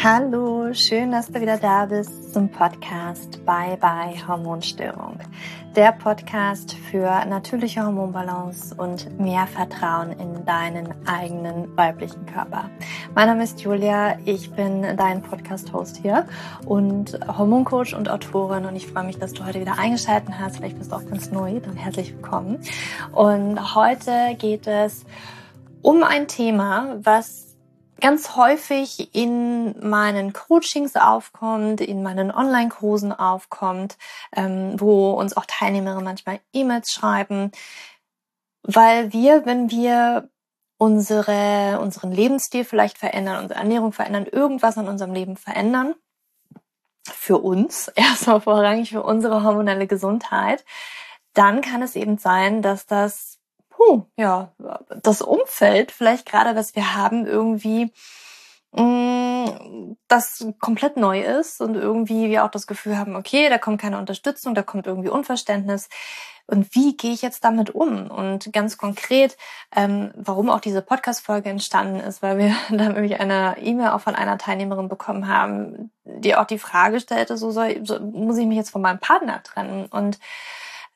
Hallo, schön, dass du wieder da bist zum Podcast Bye Bye Hormonstörung. Der Podcast für natürliche Hormonbalance und mehr Vertrauen in deinen eigenen weiblichen Körper. Mein Name ist Julia, ich bin dein Podcast-Host hier und Hormoncoach und Autorin und ich freue mich, dass du heute wieder eingeschaltet hast. Vielleicht bist du auch ganz neu, dann herzlich willkommen. Und heute geht es um ein Thema, was ganz häufig in meinen Coachings aufkommt, in meinen Online-Kursen aufkommt, ähm, wo uns auch Teilnehmer manchmal E-Mails schreiben, weil wir, wenn wir unsere, unseren Lebensstil vielleicht verändern, unsere Ernährung verändern, irgendwas in unserem Leben verändern, für uns, erstmal vorrangig für unsere hormonelle Gesundheit, dann kann es eben sein, dass das puh, ja, das Umfeld, vielleicht gerade, was wir haben, irgendwie mh, mm, das komplett neu ist und irgendwie wir auch das Gefühl haben, okay, da kommt keine Unterstützung, da kommt irgendwie Unverständnis. Und wie gehe ich jetzt damit um? Und ganz konkret, ähm, warum auch diese Podcast-Folge entstanden ist, weil wir da nämlich eine E-Mail auch von einer Teilnehmerin bekommen haben, die auch die Frage stellte, so, soll, so muss ich mich jetzt von meinem Partner trennen? Und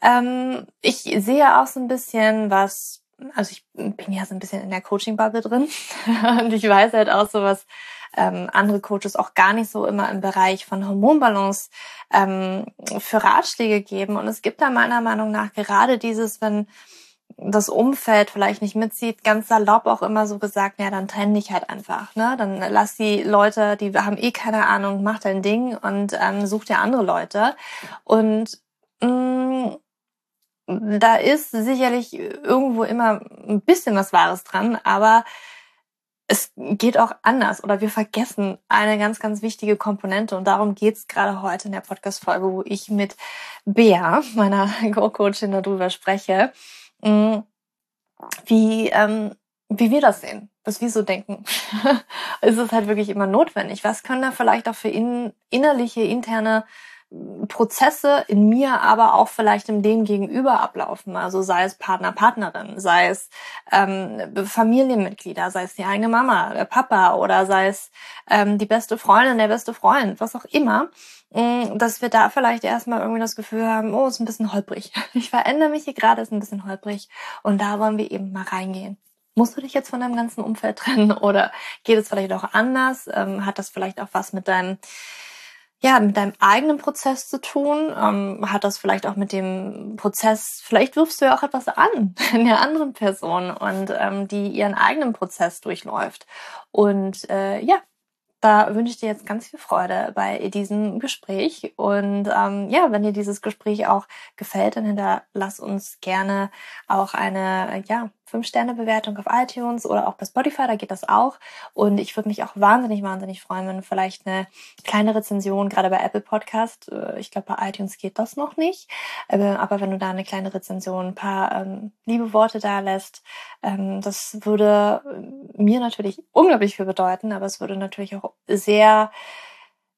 ähm, ich sehe auch so ein bisschen was, also ich bin ja so ein bisschen in der Coaching-Bubble drin und ich weiß halt auch so was, ähm, andere Coaches auch gar nicht so immer im Bereich von Hormonbalance ähm, für Ratschläge geben. Und es gibt da meiner Meinung nach gerade dieses, wenn das Umfeld vielleicht nicht mitzieht, ganz salopp auch immer so gesagt, ja, dann trenn dich halt einfach, ne? Dann lass die Leute, die haben eh keine Ahnung, mach dein Ding und ähm, such dir andere Leute. Und mh, mm, da ist sicherlich irgendwo immer ein bisschen was Wahres dran, aber es geht auch anders oder wir vergessen eine ganz, ganz wichtige Komponente und darum geht's gerade heute in der Podcast-Folge, wo ich mit Bea, meiner Go-Coachin, darüber spreche, mm, wie, ähm, wie wir das sehen, was wir so denken. ist es halt wirklich immer notwendig? Was können da vielleicht auch für in, innerliche, interne Prozesse in mir, aber auch vielleicht im dem Gegenüber ablaufen. Also sei es Partner, Partnerin, sei es ähm, Familienmitglieder, sei es die eigene Mama, der Papa oder sei es ähm, die beste Freundin, der beste Freund, was auch immer, mh, dass wir da vielleicht erstmal irgendwie das Gefühl haben, oh, ist ein bisschen holprig. Ich verändere mich hier gerade, ist ein bisschen holprig. Und da wollen wir eben mal reingehen. Musst du dich jetzt von deinem ganzen Umfeld trennen oder geht es vielleicht auch anders? Ähm, hat das vielleicht auch was mit deinem ja, mit deinem eigenen Prozess zu tun? Ähm, hat das vielleicht auch mit dem Prozess, vielleicht wirfst du ja auch etwas an in der anderen Person und ähm, die ihren eigenen Prozess durchläuft. Und äh, ja, da wünsche ich dir jetzt ganz viel Freude bei diesem Gespräch. Und ähm, ja, wenn dir dieses Gespräch auch gefällt, dann hinterlass uns gerne auch eine ja, Fünf-Sterne-Bewertung auf iTunes oder auch bei Spotify, da geht das auch. Und ich würde mich auch wahnsinnig, wahnsinnig freuen, wenn vielleicht eine kleine Rezension, gerade bei Apple Podcast, äh, ich glaube bei iTunes geht das noch nicht, äh, aber wenn du da eine kleine Rezension, ein paar ähm, liebe Worte da lässt, ähm, das würde mir natürlich unglaublich viel bedeuten, aber es würde natürlich auch sehr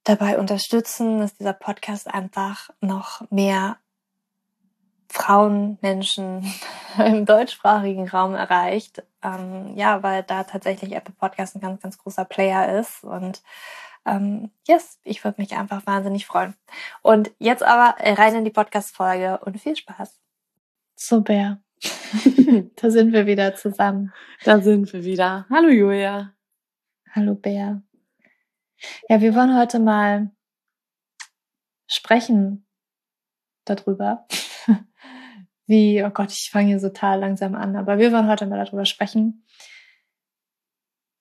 dabei unterstützen, dass dieser Podcast einfach noch mehr Frauen, Menschen im deutschsprachigen Raum erreicht. Ähm, ja, weil da tatsächlich Apple Podcast ein ganz, ganz großer Player ist. Und ähm, yes, ich würde mich einfach wahnsinnig freuen. Und jetzt aber rein in die Podcast-Folge und viel Spaß. So, Bär. da sind wir wieder zusammen. Da sind wir wieder. Hallo Julia. Hallo Bär. Ja, wir wollen heute mal sprechen darüber, wie, oh Gott, ich fange hier total langsam an, aber wir wollen heute mal darüber sprechen.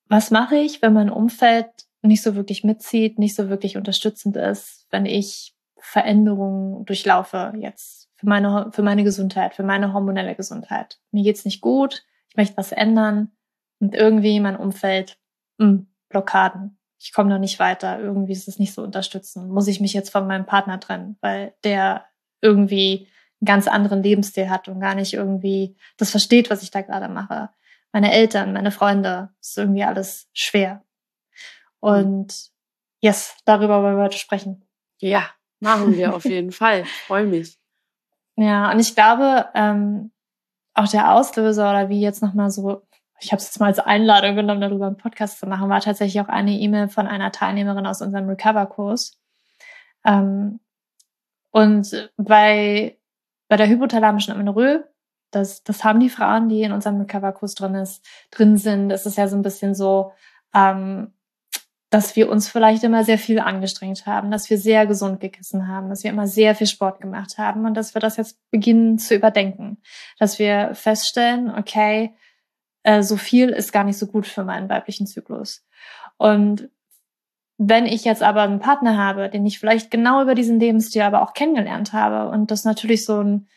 Was mache ich, wenn mein Umfeld nicht so wirklich mitzieht, nicht so wirklich unterstützend ist, wenn ich Veränderungen durchlaufe jetzt für meine, für meine Gesundheit, für meine hormonelle Gesundheit. Mir geht's nicht gut, ich möchte was ändern und irgendwie mein Umfeld, mh, hm, Blockaden. Ich komme noch nicht weiter, irgendwie ist es nicht so unterstützend. Muss ich mich jetzt von meinem Partner trennen, weil der irgendwie einen ganz anderen Lebensstil hat und gar nicht irgendwie das versteht, was ich da gerade mache. Meine Eltern, meine Freunde, ist irgendwie alles schwer. Und yes, darüber wollen wir heute sprechen. Ja, machen wir auf jeden Fall. Freue mich. Ja, und ich glaube, ähm, auch der Auslöser oder wie jetzt nochmal so ich habe es jetzt mal als Einladung genommen, darüber einen Podcast zu machen, war tatsächlich auch eine E-Mail von einer Teilnehmerin aus unserem Recover-Kurs. Ähm, und bei, bei der hypothalamischen Amenorrhoe, das, das haben die Frauen, die in unserem Recover-Kurs drin, ist, drin sind, ist es ja so ein bisschen so, ähm, dass wir uns vielleicht immer sehr viel angestrengt haben, dass wir sehr gesund gegessen haben, dass wir immer sehr viel Sport gemacht haben und dass wir das jetzt beginnen zu überdenken. Dass wir feststellen, okay, äh, so viel ist gar nicht so gut für meinen weiblichen Zyklus. Und wenn ich jetzt aber einen Partner habe, den ich vielleicht genau über diesen Lebensstil aber auch kennengelernt habe und das natürlich so ein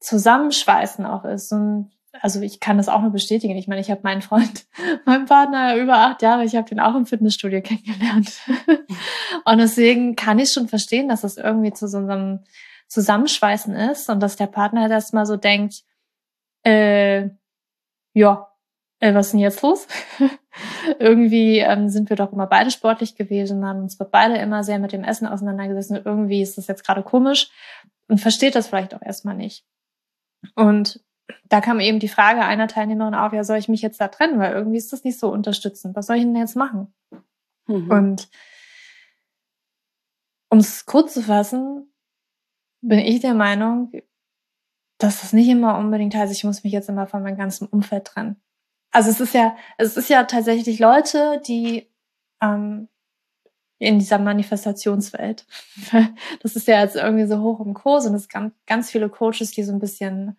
Zusammenschweißen auch ist, ein also ich kann das auch nur bestätigen. Ich meine, ich habe meinen Freund, meinen Partner über acht Jahre, ich habe den auch im Fitnessstudio kennengelernt. und deswegen kann ich schon verstehen, dass das irgendwie zu so einem Zusammenschweißen ist und dass der Partner halt erstmal so denkt, äh, ja, äh, was ist denn jetzt los? irgendwie ähm, sind wir doch immer beide sportlich gewesen, haben uns beide immer sehr mit dem Essen auseinandergesetzt und irgendwie ist das jetzt gerade komisch und versteht das vielleicht auch erstmal nicht. Und da kam eben die Frage einer Teilnehmerin auf, ja, soll ich mich jetzt da trennen? Weil irgendwie ist das nicht so unterstützend. Was soll ich denn jetzt machen? Mhm. Und um es kurz zu fassen, bin ich der Meinung, dass das nicht immer unbedingt heißt, ich muss mich jetzt immer von meinem ganzen Umfeld trennen. Also es ist ja, es ist ja tatsächlich Leute, die ähm, in dieser Manifestationswelt. Das ist ja jetzt irgendwie so hoch im Kurs und es gibt ganz viele Coaches, die so ein bisschen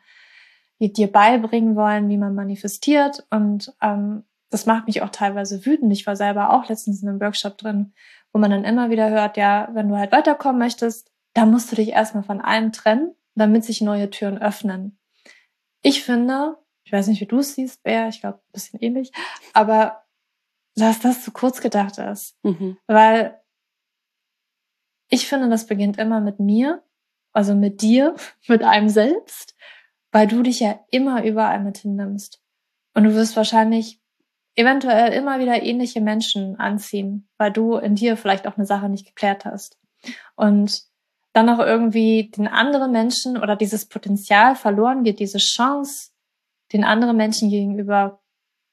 die dir beibringen wollen, wie man manifestiert. Und ähm, das macht mich auch teilweise wütend. Ich war selber auch letztens in einem Workshop drin, wo man dann immer wieder hört, ja, wenn du halt weiterkommen möchtest, dann musst du dich erstmal von allem trennen, damit sich neue Türen öffnen. Ich finde, ich weiß nicht, wie du es siehst, Bär, ich glaube, ein bisschen ähnlich, aber dass das zu kurz gedacht ist. Mhm. Weil ich finde, das beginnt immer mit mir, also mit dir, mit einem selbst weil du dich ja immer überall mit hinnimmst. Und du wirst wahrscheinlich eventuell immer wieder ähnliche Menschen anziehen, weil du in dir vielleicht auch eine Sache nicht geklärt hast. Und dann auch irgendwie den anderen Menschen oder dieses Potenzial verloren geht, diese Chance, den anderen Menschen gegenüber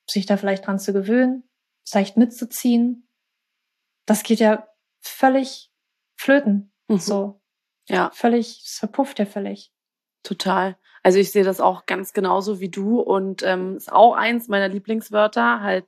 sich da vielleicht dran zu gewöhnen, vielleicht mitzuziehen. Das geht ja völlig flöten. Mhm. So. Ja. Völlig, es verpufft ja völlig. Total. Also ich sehe das auch ganz genauso wie du und ähm, ist auch eins meiner Lieblingswörter, halt,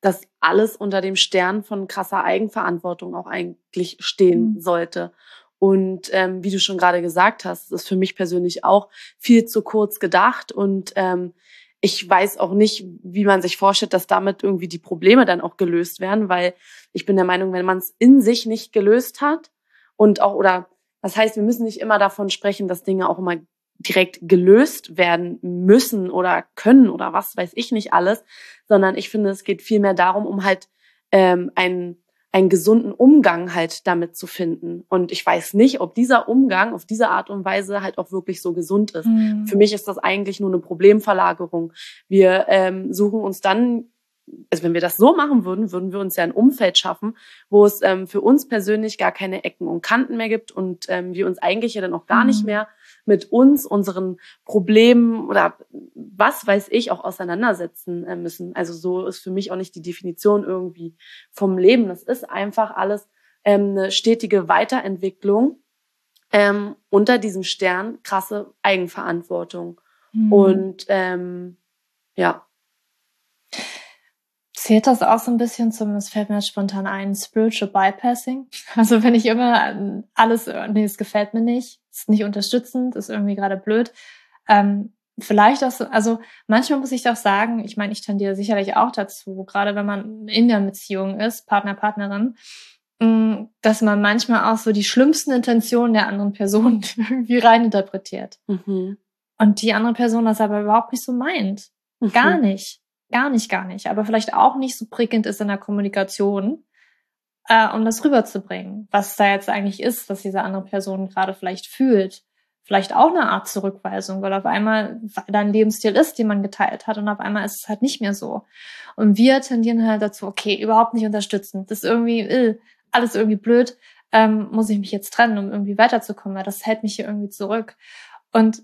dass alles unter dem Stern von krasser Eigenverantwortung auch eigentlich stehen mhm. sollte. Und ähm, wie du schon gerade gesagt hast, ist für mich persönlich auch viel zu kurz gedacht. Und ähm, ich weiß auch nicht, wie man sich vorstellt, dass damit irgendwie die Probleme dann auch gelöst werden, weil ich bin der Meinung, wenn man es in sich nicht gelöst hat und auch oder das heißt, wir müssen nicht immer davon sprechen, dass Dinge auch immer direkt gelöst werden müssen oder können oder was weiß ich nicht alles, sondern ich finde, es geht vielmehr darum, um halt ähm, einen, einen gesunden Umgang halt damit zu finden. Und ich weiß nicht, ob dieser Umgang auf diese Art und Weise halt auch wirklich so gesund ist. Mhm. Für mich ist das eigentlich nur eine Problemverlagerung. Wir ähm, suchen uns dann also wenn wir das so machen würden, würden wir uns ja ein Umfeld schaffen, wo es ähm, für uns persönlich gar keine Ecken und Kanten mehr gibt und ähm, wir uns eigentlich ja dann auch gar mhm. nicht mehr mit uns, unseren Problemen oder was weiß ich auch auseinandersetzen äh, müssen. Also so ist für mich auch nicht die Definition irgendwie vom Leben. Das ist einfach alles ähm, eine stetige Weiterentwicklung ähm, unter diesem Stern krasse Eigenverantwortung. Mhm. Und ähm, ja. Zählt das auch so ein bisschen zum, es fällt mir jetzt spontan ein, Spiritual Bypassing? Also wenn ich immer alles, nee, es gefällt mir nicht, ist nicht unterstützend, ist irgendwie gerade blöd. Ähm, vielleicht auch so, also manchmal muss ich doch sagen, ich meine, ich tendiere sicherlich auch dazu, gerade wenn man in der Beziehung ist, Partner, Partnerin, mm, dass man manchmal auch so die schlimmsten Intentionen der anderen Person irgendwie reininterpretiert. Mhm. Und die andere Person das aber überhaupt nicht so meint. Mhm. Gar nicht. Gar nicht, gar nicht. Aber vielleicht auch nicht so prickelnd ist in der Kommunikation, äh, um das rüberzubringen, was da jetzt eigentlich ist, was diese andere Person gerade vielleicht fühlt. Vielleicht auch eine Art Zurückweisung, weil auf einmal da ein Lebensstil ist, den man geteilt hat und auf einmal ist es halt nicht mehr so. Und wir tendieren halt dazu, okay, überhaupt nicht unterstützen. Das ist irgendwie, äh, alles irgendwie blöd, ähm, muss ich mich jetzt trennen, um irgendwie weiterzukommen, weil das hält mich hier irgendwie zurück. Und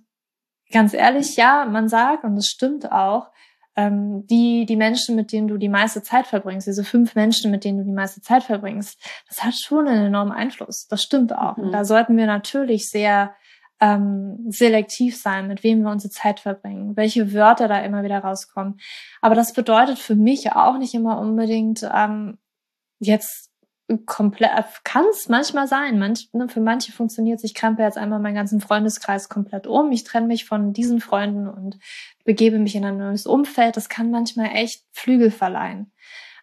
ganz ehrlich, ja, man sagt, und das stimmt auch, ähm, die, die Menschen, mit denen du die meiste Zeit verbringst, diese fünf Menschen, mit denen du die meiste Zeit verbringst, das hat schon einen enormen Einfluss. Das stimmt auch. Mhm. Und da sollten wir natürlich sehr ähm, selektiv sein, mit wem wir unsere Zeit verbringen, welche Wörter da immer wieder rauskommen. Aber das bedeutet für mich auch nicht immer unbedingt ähm, jetzt komplett, kann es manchmal sein. Manch, ne, für manche funktioniert. Ich krempe jetzt einmal meinen ganzen Freundeskreis komplett um. Ich trenne mich von diesen Freunden und begebe mich in ein neues Umfeld. Das kann manchmal echt Flügel verleihen.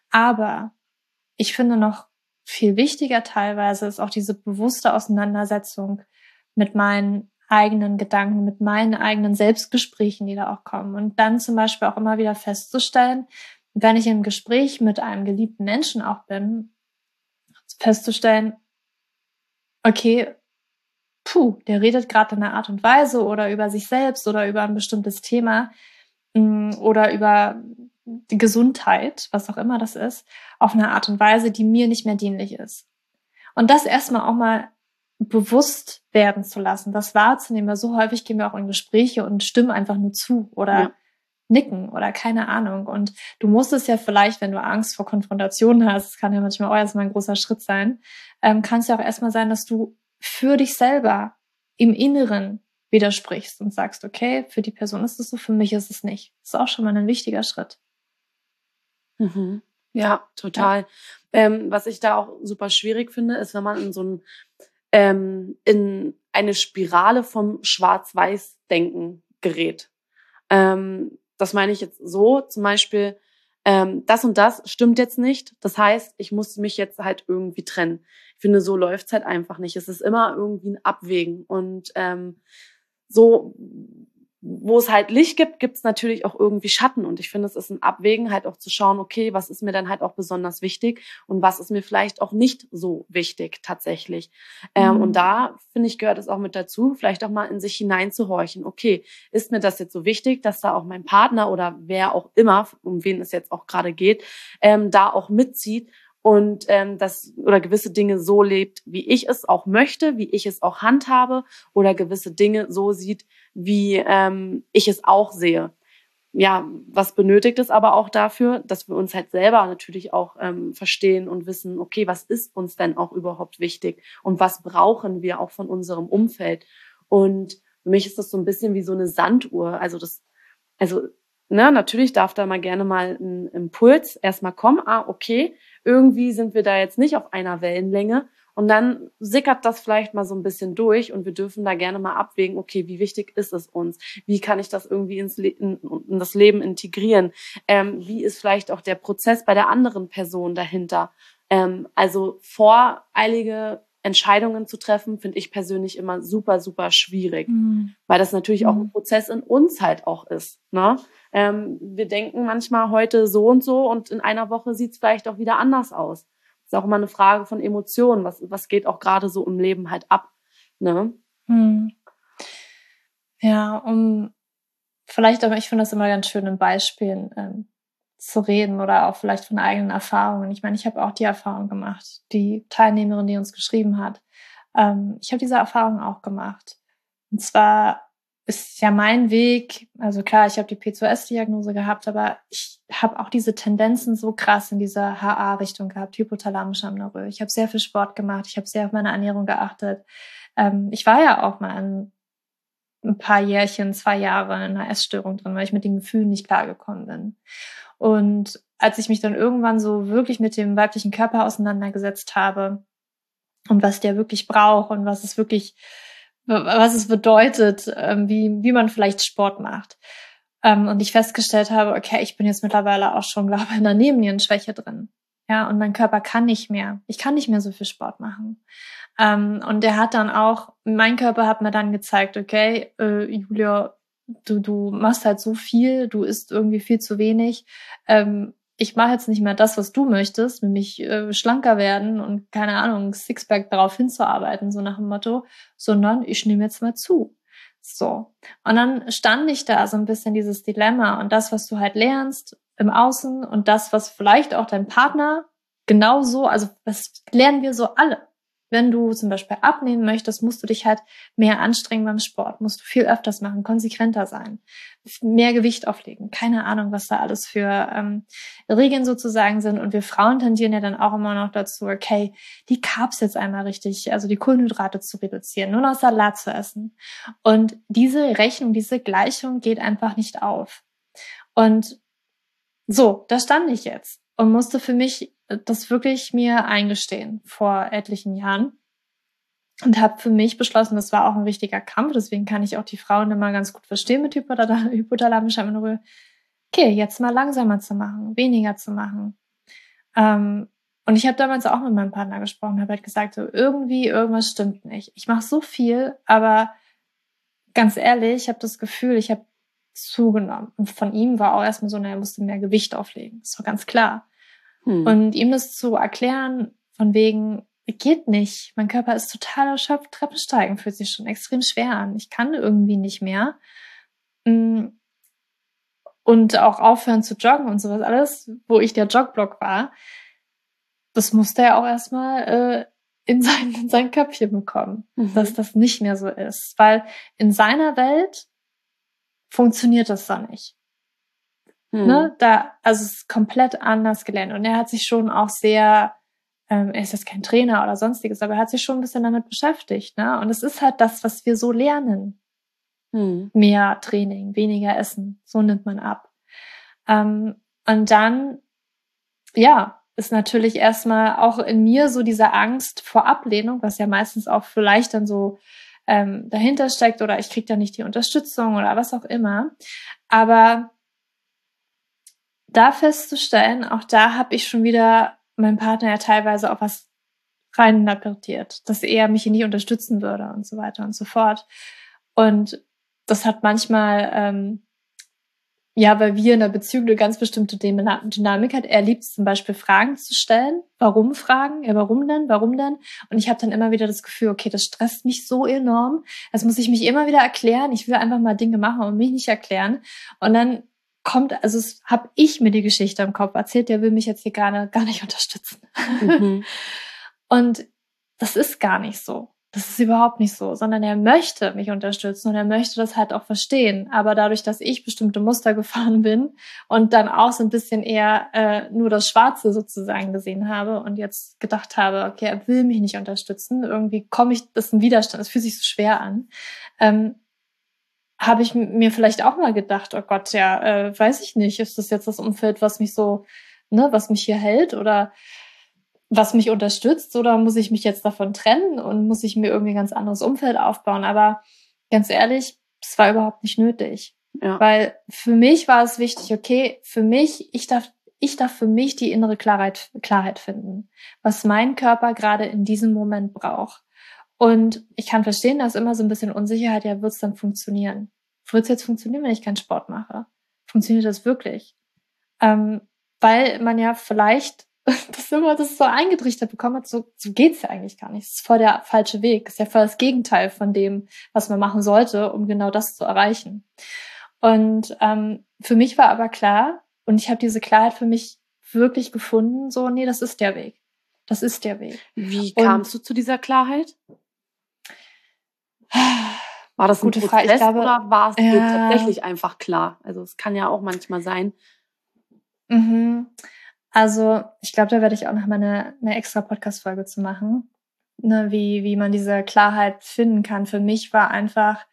Aber ich finde noch viel wichtiger teilweise ist auch diese bewusste Auseinandersetzung mit meinen eigenen Gedanken, mit meinen eigenen Selbstgesprächen, die da auch kommen. Und dann zum Beispiel auch immer wieder festzustellen, wenn ich im Gespräch mit einem geliebten Menschen auch bin, festzustellen, okay, puh, der redet gerade in einer Art und Weise oder über sich selbst oder über ein bestimmtes Thema mm, oder über die Gesundheit, was auch immer das ist, auf eine Art und Weise, die mir nicht mehr dienlich ist. Und das erstmal auch mal bewusst werden zu lassen, das wahrzunehmen, weil so häufig gehen wir auch in Gespräche und stimmen einfach nur zu oder ja nicken oder keine Ahnung. Und du musst es ja vielleicht, wenn du Angst vor Konfrontation hast, kann ja manchmal auch erstmal ein großer Schritt sein, ähm, kann es ja auch erstmal sein, dass du für dich selber im Inneren widersprichst und sagst, okay, für die Person ist es so, für mich ist es nicht. Das ist auch schon mal ein wichtiger Schritt. Mhm. Ja, total. Ja. Ähm, was ich da auch super schwierig finde, ist, wenn man in so ein, ähm, in eine Spirale vom Schwarz-Weiß-Denken gerät. Ähm, das meine ich jetzt so, zum Beispiel, ähm, das und das stimmt jetzt nicht. Das heißt, ich muss mich jetzt halt irgendwie trennen. Ich finde, so läuft's halt einfach nicht. Es ist immer irgendwie ein Abwägen. Und ähm, so wo es halt Licht gibt, gibt es natürlich auch irgendwie Schatten. Und ich finde, es ist ein Abwägen, halt auch zu schauen, okay, was ist mir dann halt auch besonders wichtig und was ist mir vielleicht auch nicht so wichtig tatsächlich. Mhm. Ähm, und da, finde ich, gehört es auch mit dazu, vielleicht auch mal in sich hineinzuhorchen. Okay, ist mir das jetzt so wichtig, dass da auch mein Partner oder wer auch immer, um wen es jetzt auch gerade geht, ähm, da auch mitzieht und ähm, das oder gewisse Dinge so lebt, wie ich es auch möchte, wie ich es auch handhabe oder gewisse Dinge so sieht, wie ähm, ich es auch sehe. Ja, was benötigt es aber auch dafür, dass wir uns halt selber natürlich auch ähm, verstehen und wissen, okay, was ist uns denn auch überhaupt wichtig und was brauchen wir auch von unserem Umfeld? Und für mich ist das so ein bisschen wie so eine Sanduhr. Also das, also ne, natürlich darf da mal gerne mal ein Impuls erstmal kommen. Ah, okay, irgendwie sind wir da jetzt nicht auf einer Wellenlänge. Und dann sickert das vielleicht mal so ein bisschen durch und wir dürfen da gerne mal abwägen, okay, wie wichtig ist es uns? Wie kann ich das irgendwie ins Le in, in das Leben integrieren? Ähm, wie ist vielleicht auch der Prozess bei der anderen Person dahinter? Ähm, also voreilige Entscheidungen zu treffen, finde ich persönlich immer super, super schwierig, mhm. weil das natürlich auch ein mhm. Prozess in uns halt auch ist. Ne? Ähm, wir denken manchmal heute so und so und in einer Woche sieht es vielleicht auch wieder anders aus. Das ist auch immer eine Frage von Emotionen. Was, was geht auch gerade so im Leben halt ab? Ne? Mhm. Ja, um vielleicht, aber ich finde das immer ganz schön in Beispielen ähm, zu reden oder auch vielleicht von eigenen Erfahrungen. Ich meine, ich habe auch die Erfahrung gemacht, die Teilnehmerin, die uns geschrieben hat. Ähm, ich habe diese Erfahrung auch gemacht. Und zwar ist ja mein Weg, also klar, ich habe die P2S-Diagnose gehabt, aber ich habe auch diese Tendenzen so krass in dieser HA-Richtung gehabt, hypothalamische Amnorrhoe. Ich habe sehr viel Sport gemacht, ich habe sehr auf meine Ernährung geachtet. Ähm, ich war ja auch mal in ein paar Jährchen, zwei Jahre in einer Essstörung drin, weil ich mit den Gefühlen nicht klargekommen bin. Und als ich mich dann irgendwann so wirklich mit dem weiblichen Körper auseinandergesetzt habe und was der wirklich braucht und was es wirklich, was es bedeutet, ähm, wie, wie man vielleicht Sport macht. Ähm, und ich festgestellt habe, okay, ich bin jetzt mittlerweile auch schon, glaube ich, in der Nebennierenschwäche drin. Ja, und mein Körper kann nicht mehr. Ich kann nicht mehr so viel Sport machen. Ähm, und der hat dann auch, mein Körper hat mir dann gezeigt, okay, äh, Julia, du, du machst halt so viel, du isst irgendwie viel zu wenig. Ähm, ich mache jetzt nicht mehr das, was du möchtest, nämlich äh, schlanker werden und keine Ahnung, Sixpack darauf hinzuarbeiten, so nach dem Motto, sondern ich nehme jetzt mal zu. So. Und dann stand ich da so ein bisschen dieses Dilemma und das, was du halt lernst im Außen und das, was vielleicht auch dein Partner genauso, also was lernen wir so alle? Wenn du zum Beispiel abnehmen möchtest, musst du dich halt mehr anstrengen beim Sport, musst du viel öfters machen, konsequenter sein, mehr Gewicht auflegen. Keine Ahnung, was da alles für ähm, Regeln sozusagen sind. Und wir Frauen tendieren ja dann auch immer noch dazu, okay, die Carbs jetzt einmal richtig, also die Kohlenhydrate zu reduzieren, nur noch Salat zu essen. Und diese Rechnung, diese Gleichung geht einfach nicht auf. Und so, da stand ich jetzt und musste für mich das wirklich mir eingestehen vor etlichen Jahren und habe für mich beschlossen, das war auch ein wichtiger Kampf, deswegen kann ich auch die Frauen immer ganz gut verstehen mit hypothalamischer Amenorrhoe. Okay, jetzt mal langsamer zu machen, weniger zu machen. Ähm, und ich habe damals auch mit meinem Partner gesprochen, habe halt gesagt, so irgendwie irgendwas stimmt nicht. Ich mache so viel, aber ganz ehrlich, ich habe das Gefühl, ich habe zugenommen. Und von ihm war auch erstmal so, na, er musste mehr Gewicht auflegen. Das war ganz klar. Hm. Und ihm das zu erklären, von wegen, geht nicht. Mein Körper ist total erschöpft. Treppensteigen fühlt sich schon extrem schwer an. Ich kann irgendwie nicht mehr. Mm. Und auch aufhören zu joggen und sowas alles, wo ich der Jogblock war, das musste er auch erstmal äh, in, sein, in sein Köpfchen bekommen, mhm. dass das nicht mehr so ist. Weil in seiner Welt funktioniert das da nicht. Mhm. Ne? Da, also es ist komplett anders gelernt. Und er hat sich schon auch sehr, ähm, er ist jetzt kein Trainer oder sonstiges, aber er hat sich schon ein bisschen damit beschäftigt. Ne? Und es ist halt das, was wir so lernen. Mhm. Mehr Training, weniger Essen. So nimmt man ab. Ähm, und dann, ja, ist natürlich erstmal auch in mir so diese Angst vor Ablehnung, was ja meistens auch vielleicht dann so ähm, dahinter steckt oder ich krieg da nicht die Unterstützung oder was auch immer. Aber da festzustellen, auch da habe ich schon wieder meinem Partner ja teilweise auch was reininterpretiert, dass er mich nicht unterstützen würde und so weiter und so fort. Und das hat manchmal, ähm, ja, weil wir in der Beziehung eine ganz bestimmte Dynamik hat. Er liebt zum Beispiel Fragen zu stellen. Warum Fragen? Ja, warum denn? Warum denn? Und ich habe dann immer wieder das Gefühl, okay, das stresst mich so enorm. Das muss ich mich immer wieder erklären. Ich will einfach mal Dinge machen und mich nicht erklären. Und dann kommt, also habe ich mir die Geschichte im Kopf erzählt, der will mich jetzt hier gar, nicht, gar nicht unterstützen. Mhm. und das ist gar nicht so. Das ist überhaupt nicht so, sondern er möchte mich unterstützen und er möchte das halt auch verstehen. Aber dadurch, dass ich bestimmte Muster gefahren bin und dann auch so ein bisschen eher äh, nur das Schwarze sozusagen gesehen habe und jetzt gedacht habe, okay, er will mich nicht unterstützen, irgendwie komme ich, das ist ein Widerstand, es fühlt sich so schwer an, ähm, habe ich mir vielleicht auch mal gedacht, oh Gott, ja, äh, weiß ich nicht, ist das jetzt das Umfeld, was mich so, ne, was mich hier hält oder was mich unterstützt oder muss ich mich jetzt davon trennen und muss ich mir irgendwie ein ganz anderes Umfeld aufbauen? Aber ganz ehrlich, es war überhaupt nicht nötig. Ja. Weil für mich war es wichtig, okay, für mich, ich darf, ich darf für mich die innere Klarheit, Klarheit finden, was mein Körper gerade in diesem Moment braucht. Und ich kann verstehen, dass immer so ein bisschen Unsicherheit, ja, wird es dann funktionieren? Wird es jetzt funktionieren, wenn ich keinen Sport mache? Funktioniert das wirklich? Ähm, weil man ja vielleicht das immer das so eingetrichtert bekommen hat, so, so geht's ja eigentlich gar nicht. Das ist voll der falsche Weg. Das ist ja voll das Gegenteil von dem, was man machen sollte, um genau das zu erreichen. Und ähm, für mich war aber klar, und ich habe diese Klarheit für mich wirklich gefunden, so, nee, das ist der Weg. Das ist der Weg. Wie kamst du zu dieser Klarheit? War das Gute ein Prozess Frage. Glaube, oder war es ja. tatsächlich einfach klar? Also es kann ja auch manchmal sein. Mhm. Also ich glaube, da werde ich auch noch mal eine, eine extra Podcast-Folge zu machen, ne, wie, wie man diese Klarheit finden kann. Für mich war einfach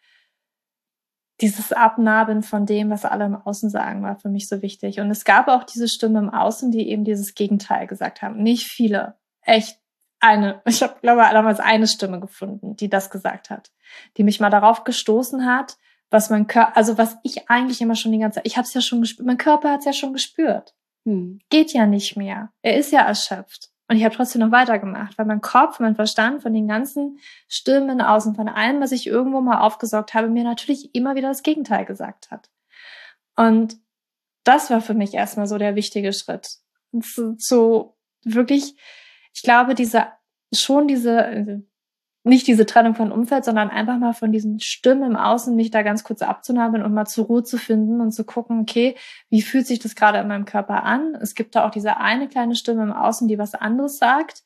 dieses Abnabeln von dem, was alle im Außen sagen, war für mich so wichtig. Und es gab auch diese Stimme im Außen, die eben dieses Gegenteil gesagt haben. Nicht viele, echt eine, ich habe glaube damals eine Stimme gefunden, die das gesagt hat, die mich mal darauf gestoßen hat, was mein Körper, also was ich eigentlich immer schon die ganze Zeit, ich habe es ja schon gespürt, mein Körper hat es ja schon gespürt. Hm. Geht ja nicht mehr. Er ist ja erschöpft. Und ich habe trotzdem noch weitergemacht, weil mein Kopf, mein Verstand von den ganzen Stimmen außen, von allem, was ich irgendwo mal aufgesaugt habe, mir natürlich immer wieder das Gegenteil gesagt hat. Und das war für mich erstmal so der wichtige Schritt. So wirklich ich glaube, diese, schon diese, nicht diese Trennung von Umfeld, sondern einfach mal von diesen Stimmen im Außen, mich da ganz kurz abzunabeln und mal zur Ruhe zu finden und zu gucken, okay, wie fühlt sich das gerade in meinem Körper an? Es gibt da auch diese eine kleine Stimme im Außen, die was anderes sagt.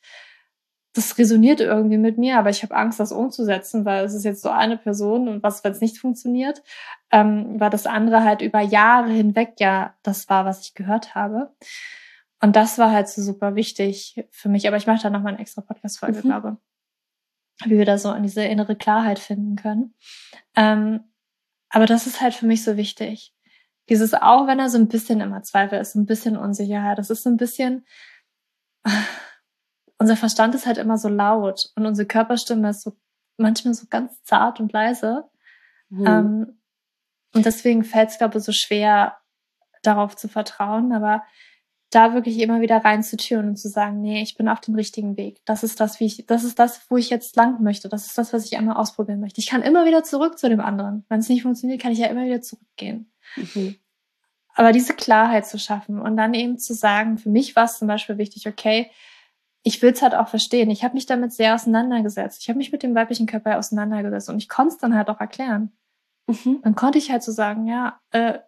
das resoniert irgendwie mit mir, aber ich habe Angst, das umzusetzen, weil es ist jetzt so eine Person und was, wenn es nicht funktioniert, ähm, weil das andere halt über Jahre hinweg ja das war, was ich gehört habe. Und das war halt so super wichtig für mich. Aber ich mache da nochmal eine extra Podcast-Folge, mhm. glaube wie wir da so an diese innere Klarheit finden können. Ähm, aber das ist halt für mich so wichtig. Dieses auch, wenn er so ein bisschen immer Zweifel ist, ein bisschen Unsicherheit, das ist so ein bisschen, unser Verstand ist halt immer so laut und unsere Körperstimme ist so manchmal so ganz zart und leise. Mhm. Ähm, und deswegen fällt es, glaube ich, so schwer, darauf zu vertrauen. Aber da wirklich immer wieder reinzutüren und zu sagen, nee, ich bin auf dem richtigen Weg. Das ist das, wie ich, das ist das, wo ich jetzt lang möchte. Das ist das, was ich einmal ausprobieren möchte. Ich kann immer wieder zurück zu dem anderen. Wenn es nicht funktioniert, kann ich ja immer wieder zurückgehen. Mhm. Aber diese Klarheit zu schaffen und dann eben zu sagen, für mich war es zum Beispiel wichtig, okay, ich will es halt auch verstehen. Ich habe mich damit sehr auseinandergesetzt. Ich habe mich mit dem weiblichen Körper auseinandergesetzt und ich konnte es dann halt auch erklären. Mhm. Dann konnte ich halt so sagen, ja, äh,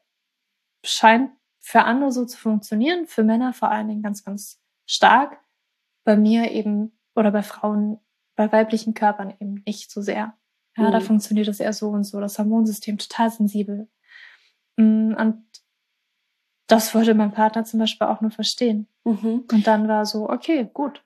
scheint für andere so zu funktionieren, für Männer vor allen Dingen ganz, ganz stark. Bei mir eben oder bei Frauen, bei weiblichen Körpern eben nicht so sehr. Ja, mhm. da funktioniert das eher so und so, das Hormonsystem total sensibel. Mm, und das wollte mein Partner zum Beispiel auch nur verstehen. Mhm. Und dann war so, okay, gut.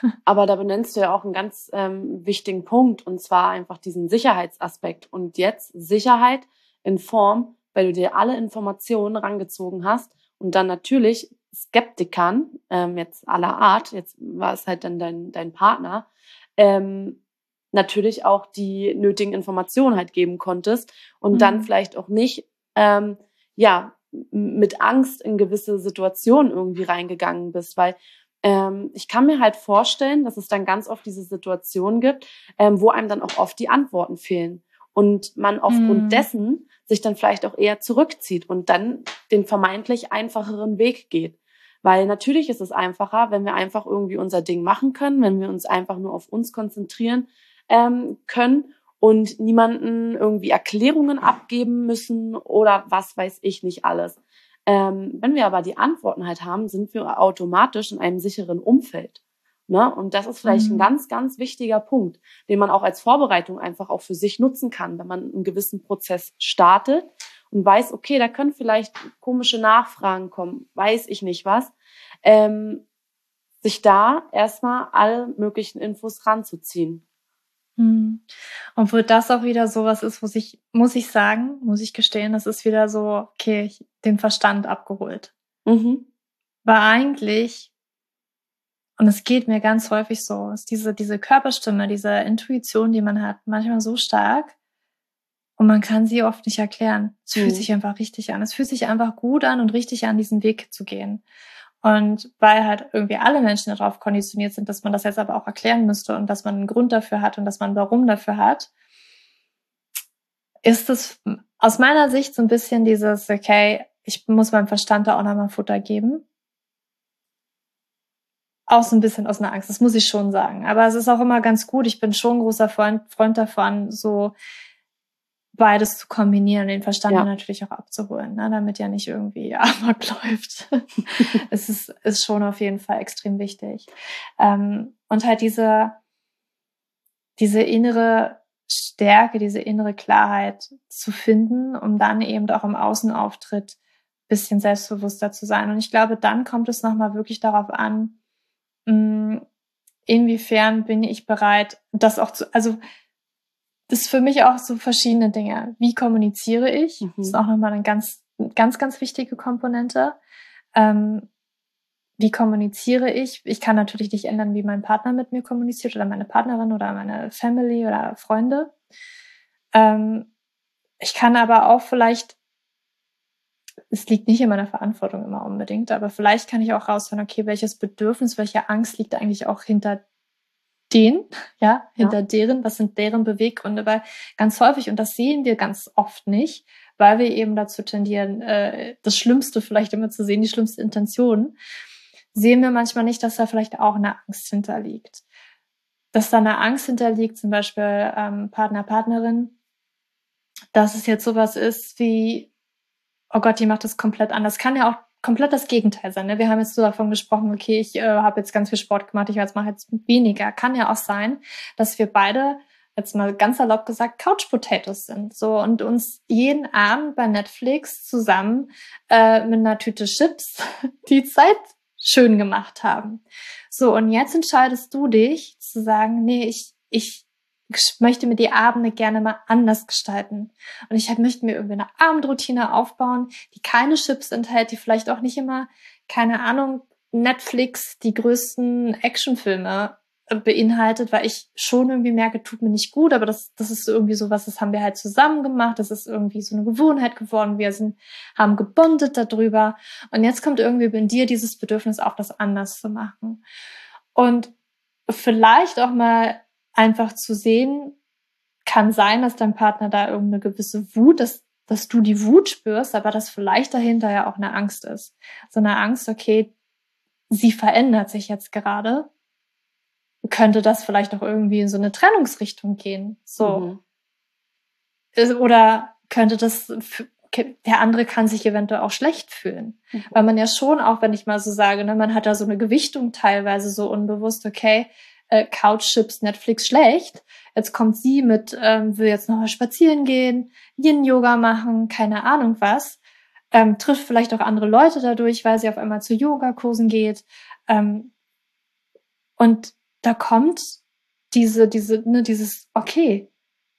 Aber da benennst du ja auch einen ganz ähm, wichtigen Punkt, und zwar einfach diesen Sicherheitsaspekt. Und jetzt Sicherheit in Form weil du dir alle Informationen rangezogen hast und dann natürlich Skeptikern, ähm, jetzt aller Art, jetzt war es halt dann dein, dein Partner, ähm, natürlich auch die nötigen Informationen halt geben konntest und mhm. dann vielleicht auch nicht, ähm, ja, mit Angst in gewisse Situationen irgendwie reingegangen bist, weil ähm, ich kann mir halt vorstellen, dass es dann ganz oft diese Situationen gibt, ähm, wo einem dann auch oft die Antworten fehlen und man aufgrund mhm. dessen sich dann vielleicht auch eher zurückzieht und dann den vermeintlich einfacheren Weg geht. Weil natürlich ist es einfacher, wenn wir einfach irgendwie unser Ding machen können, wenn wir uns einfach nur auf uns konzentrieren ähm, können und niemanden irgendwie Erklärungen abgeben müssen oder was weiß ich nicht alles. Ähm, wenn wir aber die Antworten halt haben, sind wir automatisch in einem sicheren Umfeld. Ne? Und das ist vielleicht mhm. ein ganz, ganz wichtiger Punkt, den man auch als Vorbereitung einfach auch für sich nutzen kann, wenn man einen gewissen Prozess startet und weiß, okay, da können vielleicht komische Nachfragen kommen, weiß ich nicht was, ähm, sich da erstmal alle möglichen Infos ranzuziehen. Mhm. Und wo das auch wieder sowas ist, wo sich, muss ich sagen, muss ich gestehen, das ist wieder so, okay, ich, den Verstand abgeholt. Mhm. Weil eigentlich und es geht mir ganz häufig so, ist diese, diese Körperstimme, diese Intuition, die man hat, manchmal so stark und man kann sie oft nicht erklären. Es mhm. fühlt sich einfach richtig an. Es fühlt sich einfach gut an und richtig an, diesen Weg zu gehen. Und weil halt irgendwie alle Menschen darauf konditioniert sind, dass man das jetzt aber auch erklären müsste und dass man einen Grund dafür hat und dass man Warum dafür hat, ist es aus meiner Sicht so ein bisschen dieses, okay, ich muss meinem Verstand da auch nochmal Futter geben auch so ein bisschen aus einer Angst, das muss ich schon sagen. Aber es ist auch immer ganz gut. Ich bin schon ein großer Freund, Freund davon, so beides zu kombinieren, den Verstand ja. natürlich auch abzuholen, ne, damit ja nicht irgendwie Amok läuft. es ist, ist schon auf jeden Fall extrem wichtig. Ähm, und halt diese, diese innere Stärke, diese innere Klarheit zu finden, um dann eben auch im Außenauftritt bisschen selbstbewusster zu sein. Und ich glaube, dann kommt es nochmal wirklich darauf an, inwiefern bin ich bereit, das auch zu, also das ist für mich auch so verschiedene Dinge. Wie kommuniziere ich? Mhm. Das ist auch nochmal eine ganz, ganz, ganz wichtige Komponente. Ähm, wie kommuniziere ich? Ich kann natürlich nicht ändern, wie mein Partner mit mir kommuniziert oder meine Partnerin oder meine Family oder Freunde. Ähm, ich kann aber auch vielleicht es liegt nicht in meiner Verantwortung immer unbedingt, aber vielleicht kann ich auch rausfinden, okay, welches Bedürfnis, welche Angst liegt eigentlich auch hinter den, ja, hinter ja. deren, was sind deren Beweggründe, weil ganz häufig, und das sehen wir ganz oft nicht, weil wir eben dazu tendieren, äh, das Schlimmste vielleicht immer zu sehen, die schlimmste Intention, sehen wir manchmal nicht, dass da vielleicht auch eine Angst hinterliegt. Dass da eine Angst hinterliegt, zum Beispiel ähm, Partner, Partnerin, dass es jetzt sowas ist wie, oh Gott, die macht das komplett anders. Kann ja auch komplett das Gegenteil sein. Ne? Wir haben jetzt so davon gesprochen, okay, ich äh, habe jetzt ganz viel Sport gemacht, ich mache jetzt weniger. Kann ja auch sein, dass wir beide jetzt mal ganz erlaubt gesagt, Couch Potatoes sind. So und uns jeden Abend bei Netflix zusammen äh, mit einer Tüte Chips die Zeit schön gemacht haben. So, und jetzt entscheidest du dich zu sagen, nee, ich, ich möchte mir die Abende gerne mal anders gestalten. Und ich möchte mir irgendwie eine Abendroutine aufbauen, die keine Chips enthält, die vielleicht auch nicht immer, keine Ahnung, Netflix die größten Actionfilme beinhaltet, weil ich schon irgendwie merke, tut mir nicht gut, aber das, das ist irgendwie so was, das haben wir halt zusammen gemacht, das ist irgendwie so eine Gewohnheit geworden, wir sind, haben gebondet darüber und jetzt kommt irgendwie in dir dieses Bedürfnis auch, das anders zu machen. Und vielleicht auch mal einfach zu sehen, kann sein, dass dein Partner da irgendeine gewisse Wut, dass, dass du die Wut spürst, aber dass vielleicht dahinter ja auch eine Angst ist. So eine Angst, okay, sie verändert sich jetzt gerade könnte das vielleicht auch irgendwie in so eine Trennungsrichtung gehen. So. Mhm. Oder könnte das, der andere kann sich eventuell auch schlecht fühlen. Mhm. Weil man ja schon, auch wenn ich mal so sage, ne, man hat da so eine Gewichtung teilweise so unbewusst, okay, äh, Couchchips, Netflix schlecht. Jetzt kommt sie mit, ähm, will jetzt nochmal spazieren gehen, Yin-Yoga machen, keine Ahnung was. Ähm, trifft vielleicht auch andere Leute dadurch, weil sie auf einmal zu Yogakursen geht. Ähm, und da kommt diese, diese, ne, dieses, okay,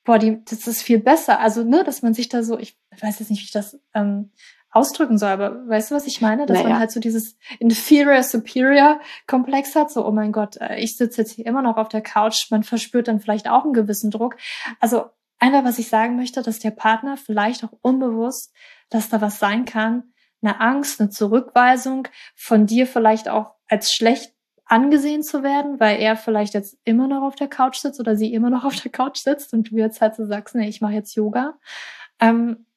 boah, die, das ist viel besser. Also, ne, dass man sich da so, ich weiß jetzt nicht, wie ich das ähm, ausdrücken soll, aber weißt du, was ich meine? Dass naja. man halt so dieses inferior superior Komplex hat, so, oh mein Gott, äh, ich sitze jetzt hier immer noch auf der Couch, man verspürt dann vielleicht auch einen gewissen Druck. Also, einfach, was ich sagen möchte, dass der Partner vielleicht auch unbewusst, dass da was sein kann, eine Angst, eine Zurückweisung von dir vielleicht auch als schlecht angesehen zu werden, weil er vielleicht jetzt immer noch auf der Couch sitzt oder sie immer noch auf der Couch sitzt und du jetzt halt so sagst, nee, ich mache jetzt Yoga, ähm,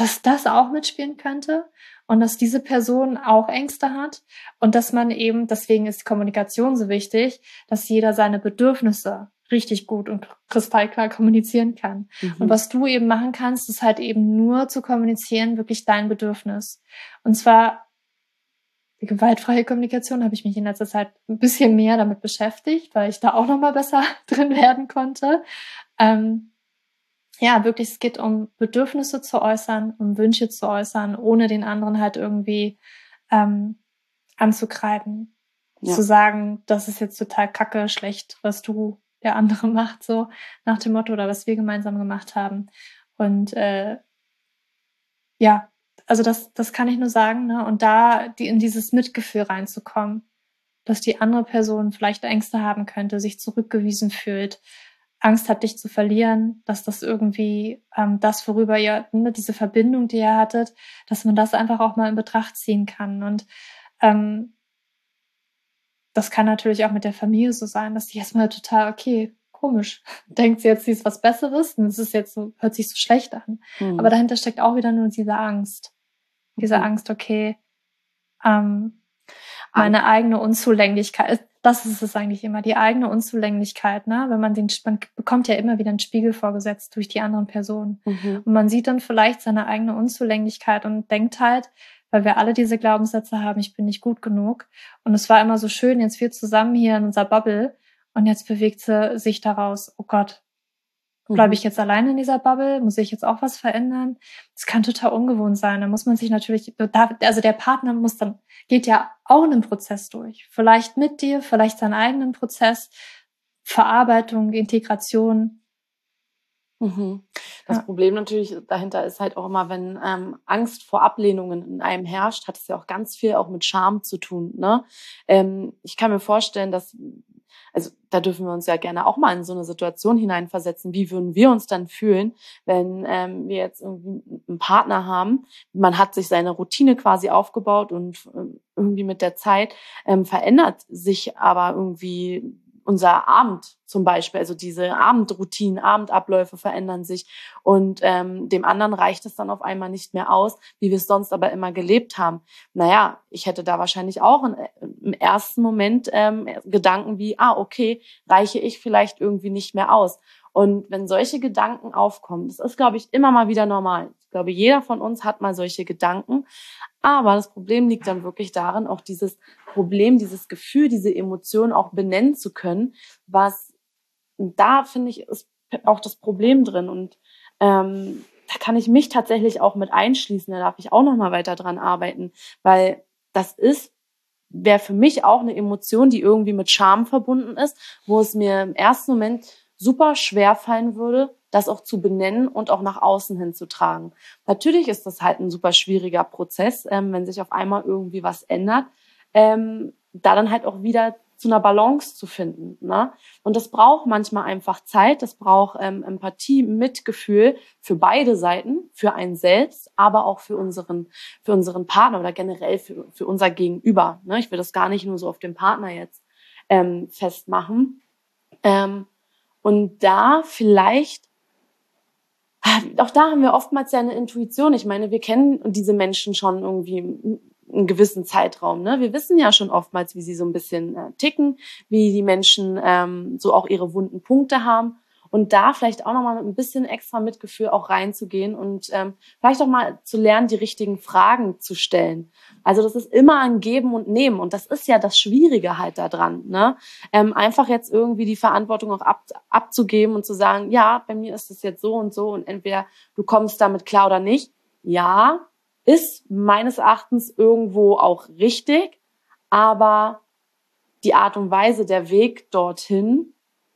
dass das auch mitspielen könnte und dass diese Person auch Ängste hat und dass man eben, deswegen ist Kommunikation so wichtig, dass jeder seine Bedürfnisse richtig gut und kristallklar kommunizieren kann. Mhm. Und was du eben machen kannst, ist halt eben nur zu kommunizieren, wirklich dein Bedürfnis. Und zwar die gewaltfreie Kommunikation habe ich mich in letzter Zeit ein bisschen mehr damit beschäftigt, weil ich da auch noch mal besser drin werden konnte. Ähm, ja, wirklich, es geht um Bedürfnisse zu äußern, um Wünsche zu äußern, ohne den anderen halt irgendwie ähm, anzukreiden. Ja. Zu sagen, das ist jetzt total kacke, schlecht, was du der andere macht, so nach dem Motto oder was wir gemeinsam gemacht haben. Und äh, ja, also das, das kann ich nur sagen, ne? Und da die, in dieses Mitgefühl reinzukommen, dass die andere Person vielleicht Ängste haben könnte, sich zurückgewiesen fühlt, Angst hat, dich zu verlieren, dass das irgendwie ähm, das, worüber ihr, ne, diese Verbindung, die ihr hattet, dass man das einfach auch mal in Betracht ziehen kann. Und ähm, das kann natürlich auch mit der Familie so sein, dass die erstmal total, okay, komisch, denkt sie jetzt, sie ist was Besseres und es ist jetzt so, hört sich so schlecht an. Mhm. Aber dahinter steckt auch wieder nur diese Angst diese mhm. Angst, okay, ähm, meine eigene Unzulänglichkeit, das ist es eigentlich immer, die eigene Unzulänglichkeit, ne? Wenn man den, man bekommt ja immer wieder einen Spiegel vorgesetzt durch die anderen Personen. Mhm. Und man sieht dann vielleicht seine eigene Unzulänglichkeit und denkt halt, weil wir alle diese Glaubenssätze haben, ich bin nicht gut genug. Und es war immer so schön, jetzt wir zusammen hier in unserer Bubble und jetzt bewegt sie sich daraus, oh Gott, Bleibe ich mhm. jetzt alleine in dieser Bubble? Muss ich jetzt auch was verändern? Das kann total ungewohnt sein. Da muss man sich natürlich, also der Partner muss dann, geht ja auch einen Prozess durch. Vielleicht mit dir, vielleicht seinen eigenen Prozess. Verarbeitung, Integration. Mhm. Das ja. Problem natürlich dahinter ist halt auch immer, wenn ähm, Angst vor Ablehnungen in einem herrscht, hat es ja auch ganz viel auch mit Scham zu tun. Ne? Ähm, ich kann mir vorstellen, dass also da dürfen wir uns ja gerne auch mal in so eine Situation hineinversetzen. Wie würden wir uns dann fühlen, wenn ähm, wir jetzt irgendwie einen Partner haben? Man hat sich seine Routine quasi aufgebaut und äh, irgendwie mit der Zeit ähm, verändert sich aber irgendwie unser Abend zum Beispiel, also diese Abendroutinen, Abendabläufe verändern sich und ähm, dem anderen reicht es dann auf einmal nicht mehr aus, wie wir es sonst aber immer gelebt haben. Naja, ich hätte da wahrscheinlich auch in, im ersten Moment ähm, Gedanken wie, ah, okay, reiche ich vielleicht irgendwie nicht mehr aus. Und wenn solche Gedanken aufkommen, das ist, glaube ich, immer mal wieder normal. Ich glaube, jeder von uns hat mal solche Gedanken. Aber das Problem liegt dann wirklich darin, auch dieses Problem, dieses Gefühl, diese Emotion auch benennen zu können, was da finde ich ist auch das Problem drin und ähm, da kann ich mich tatsächlich auch mit einschließen. Da darf ich auch noch mal weiter dran arbeiten, weil das ist wäre für mich auch eine Emotion, die irgendwie mit Scham verbunden ist, wo es mir im ersten Moment super schwer fallen würde, das auch zu benennen und auch nach außen hin zu tragen. Natürlich ist das halt ein super schwieriger Prozess, ähm, wenn sich auf einmal irgendwie was ändert, ähm, da dann halt auch wieder zu einer Balance zu finden. Ne? Und das braucht manchmal einfach Zeit, das braucht ähm, Empathie, Mitgefühl für beide Seiten, für einen selbst, aber auch für unseren, für unseren Partner oder generell für, für unser Gegenüber. Ne? Ich will das gar nicht nur so auf den Partner jetzt ähm, festmachen. Ähm, und da vielleicht ah, auch da haben wir oftmals ja eine Intuition. Ich meine, wir kennen diese Menschen schon irgendwie einen gewissen Zeitraum. Ne? Wir wissen ja schon oftmals, wie sie so ein bisschen äh, ticken, wie die Menschen ähm, so auch ihre wunden Punkte haben. Und da vielleicht auch nochmal mit ein bisschen extra Mitgefühl auch reinzugehen und ähm, vielleicht auch mal zu lernen, die richtigen Fragen zu stellen. Also das ist immer ein Geben und Nehmen. Und das ist ja das Schwierige halt daran. Ne? Ähm, einfach jetzt irgendwie die Verantwortung auch ab, abzugeben und zu sagen, ja, bei mir ist es jetzt so und so und entweder du kommst damit klar oder nicht. Ja, ist meines Erachtens irgendwo auch richtig, aber die Art und Weise, der Weg dorthin,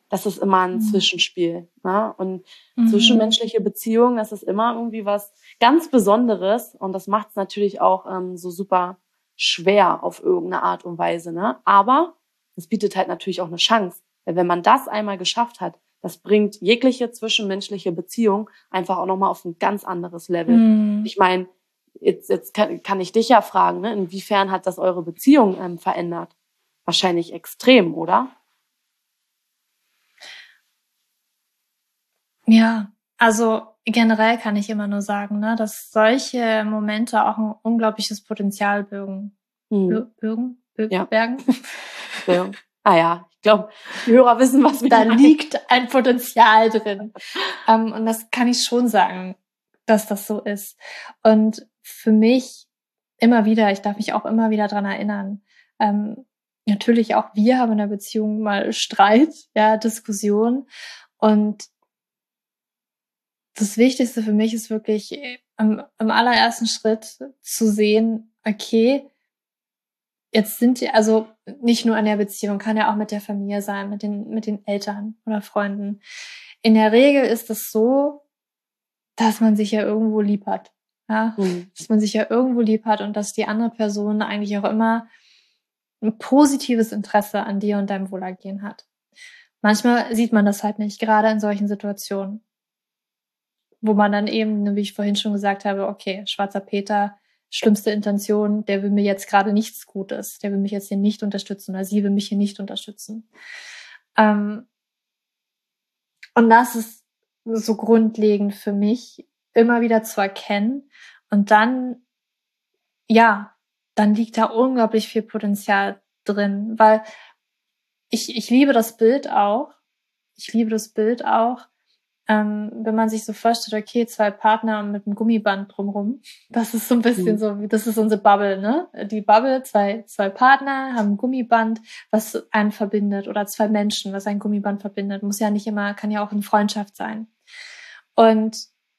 das ist immer ein mhm. Zwischenspiel. Ne? Und mhm. zwischenmenschliche Beziehungen, das ist immer irgendwie was ganz Besonderes und das macht es natürlich auch ähm, so super schwer auf irgendeine Art und Weise. Ne? Aber es bietet halt natürlich auch eine Chance. Weil wenn man das einmal geschafft hat, das bringt jegliche zwischenmenschliche Beziehung einfach auch nochmal auf ein ganz anderes Level. Mhm. Ich meine, jetzt, jetzt kann, kann ich dich ja fragen, ne? inwiefern hat das eure Beziehung ähm, verändert? Wahrscheinlich extrem, oder? Ja, also generell kann ich immer nur sagen, ne, dass solche Momente auch ein unglaubliches Potenzial bürgen. Hm. Bürgen? ja. Bergen? ja. Ah ja, ich glaube, die Hörer wissen, was wir Da meinen. liegt ein Potenzial drin. um, ähm, und das kann ich schon sagen, dass das so ist. Und für mich immer wieder, ich darf mich auch immer wieder dran erinnern, ähm, natürlich auch wir haben in der Beziehung mal Streit, ja, Diskussion und das Wichtigste für mich ist wirklich im, äh, im allerersten Schritt zu sehen, okay, jetzt sind die, also nicht nur in der Beziehung, kann ja auch mit der Familie sein, mit den, mit den Eltern oder Freunden. In der Regel ist es so, dass man sich ja irgendwo lieb hat. Ja, mhm. dass man sich ja irgendwo lieb hat und dass die andere Person eigentlich auch immer ein positives Interesse an dir und deinem Wohlergehen hat. Manchmal sieht man das halt nicht, gerade in solchen Situationen, wo man dann eben, wie ich vorhin schon gesagt habe, okay, schwarzer Peter, schlimmste Intention, der will mir jetzt gerade nichts Gutes, der will mich jetzt hier nicht unterstützen oder sie will mich hier nicht unterstützen. Ähm, und das ist so grundlegend für mich, immer wieder zu erkennen und dann, ja, dann liegt da unglaublich viel Potenzial drin, weil ich, ich liebe das Bild auch. Ich liebe das Bild auch, ähm, wenn man sich so vorstellt, okay, zwei Partner mit einem Gummiband drumrum. Das ist so ein bisschen mhm. so, das ist unsere Bubble, ne? Die Bubble, zwei, zwei Partner haben ein Gummiband, was einen verbindet, oder zwei Menschen, was ein Gummiband verbindet. Muss ja nicht immer, kann ja auch eine Freundschaft sein. Und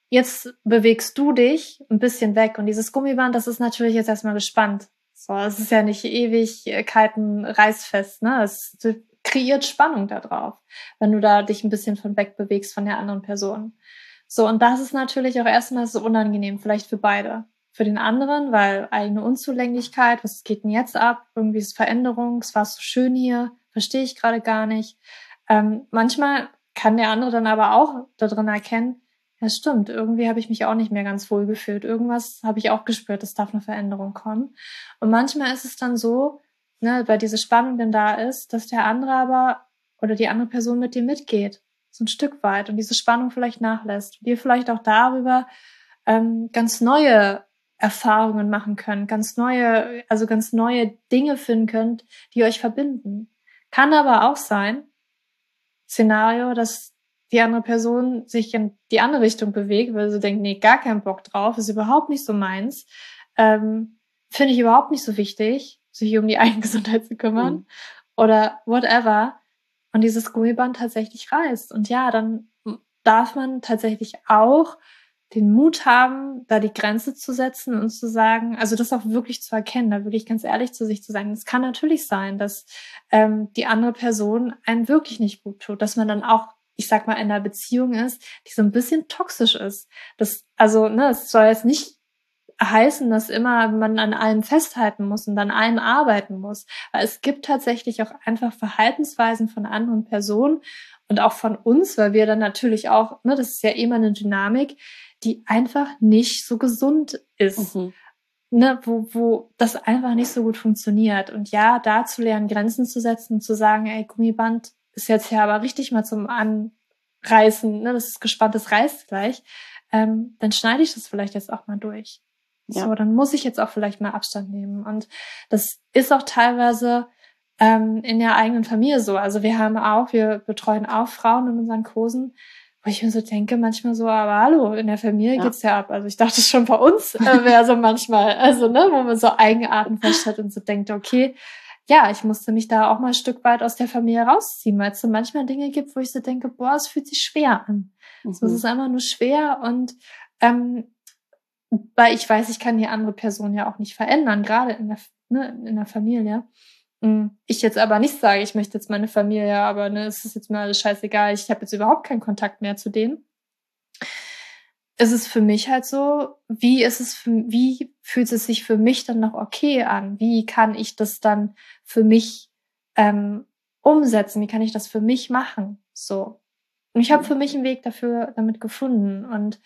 jetzt bewegst du dich ein bisschen weg und dieses Gummiband, das ist natürlich jetzt erstmal gespannt. So, es ist ja nicht Ewigkeiten reißfest, ne? Es kreiert Spannung da drauf, wenn du da dich ein bisschen von weg bewegst von der anderen Person. So, und das ist natürlich auch erstmal so unangenehm, vielleicht für beide. Für den anderen, weil eigene Unzulänglichkeit, was geht denn jetzt ab? Irgendwie ist Veränderung, es war so schön hier, verstehe ich gerade gar nicht. Ähm, manchmal kann der andere dann aber auch darin erkennen, ja, stimmt. Irgendwie habe ich mich auch nicht mehr ganz wohl gefühlt. Irgendwas habe ich auch gespürt, es darf eine Veränderung kommen. Und manchmal ist es dann so, ne, weil diese Spannung denn da ist, dass der andere aber oder die andere Person mit dir mitgeht. So ein Stück weit und diese Spannung vielleicht nachlässt. Und ihr vielleicht auch darüber ähm, ganz neue Erfahrungen machen könnt, ganz neue, also ganz neue Dinge finden könnt, die euch verbinden. Kann aber auch sein, Szenario, dass die andere Person sich in die andere Richtung bewegt, weil sie denkt, nee, gar keinen Bock drauf, ist überhaupt nicht so meins. Ähm, finde ich überhaupt nicht so wichtig, sich um die eigene Gesundheit zu kümmern mhm. oder whatever. Und dieses Gummiband tatsächlich reißt. Und ja, dann darf man tatsächlich auch den Mut haben, da die Grenze zu setzen und zu sagen, also das auch wirklich zu erkennen, da wirklich ganz ehrlich zu sich zu sein. Es kann natürlich sein, dass ähm, die andere Person einen wirklich nicht gut tut, dass man dann auch, ich sag mal, in einer Beziehung ist, die so ein bisschen toxisch ist. Das, also, ne, es soll jetzt nicht heißen, dass immer man an allem festhalten muss und an allem arbeiten muss. Weil es gibt tatsächlich auch einfach Verhaltensweisen von anderen Personen und auch von uns, weil wir dann natürlich auch, ne, das ist ja immer eine Dynamik, die einfach nicht so gesund ist. Mhm. Ne, wo, wo das einfach nicht so gut funktioniert. Und ja, da zu lernen, Grenzen zu setzen, zu sagen, ey, Gummiband ist jetzt ja aber richtig mal zum Anreißen, ne, das ist gespannt, das reißt gleich, ähm, dann schneide ich das vielleicht jetzt auch mal durch. Ja. So, dann muss ich jetzt auch vielleicht mal Abstand nehmen. Und das ist auch teilweise ähm, in der eigenen Familie so. Also wir haben auch, wir betreuen auch Frauen in unseren Kursen, wo ich mir so denke, manchmal so, aber hallo, in der Familie ja. geht's ja ab. Also ich dachte schon bei uns äh, wäre so manchmal, also ne, wo man so Eigenarten feststellt und so denkt, okay, ja, ich musste mich da auch mal ein Stück weit aus der Familie rausziehen, weil es so manchmal Dinge gibt, wo ich so denke, boah, es fühlt sich schwer an. Mhm. So, es ist einfach nur schwer und ähm, weil ich weiß, ich kann die andere Person ja auch nicht verändern, gerade in der, ne, in der Familie. Hm, ich jetzt aber nicht sage, ich möchte jetzt meine Familie, aber ne, es ist jetzt mir alles scheißegal, ich habe jetzt überhaupt keinen Kontakt mehr zu denen. Es ist für mich halt so, wie ist es für, wie fühlt es sich für mich dann noch okay an? Wie kann ich das dann für mich ähm, umsetzen? Wie kann ich das für mich machen? So. Und ich habe für mich einen Weg dafür damit gefunden. Und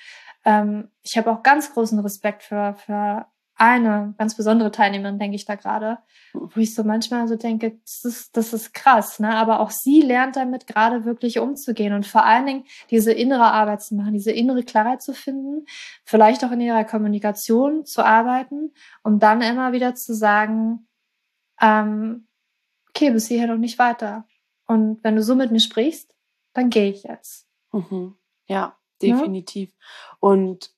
ähm, ich habe auch ganz großen Respekt für, für eine ganz besondere Teilnehmerin, denke ich da gerade, wo ich so manchmal so denke, das ist, das ist krass, ne? Aber auch sie lernt damit gerade wirklich umzugehen und vor allen Dingen diese innere Arbeit zu machen, diese innere Klarheit zu finden, vielleicht auch in ihrer Kommunikation zu arbeiten, um dann immer wieder zu sagen, ähm, okay, bis hierher noch nicht weiter. Und wenn du so mit mir sprichst, dann gehe ich jetzt. Mhm. Ja, definitiv. Ja? Und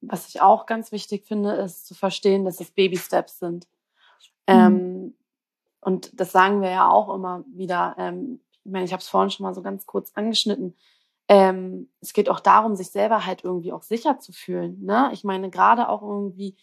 was ich auch ganz wichtig finde, ist zu verstehen, dass es Baby Steps sind. Mhm. Ähm, und das sagen wir ja auch immer wieder. Ähm, ich meine, ich habe es vorhin schon mal so ganz kurz angeschnitten. Ähm, es geht auch darum, sich selber halt irgendwie auch sicher zu fühlen. Ne? Ich meine, gerade auch irgendwie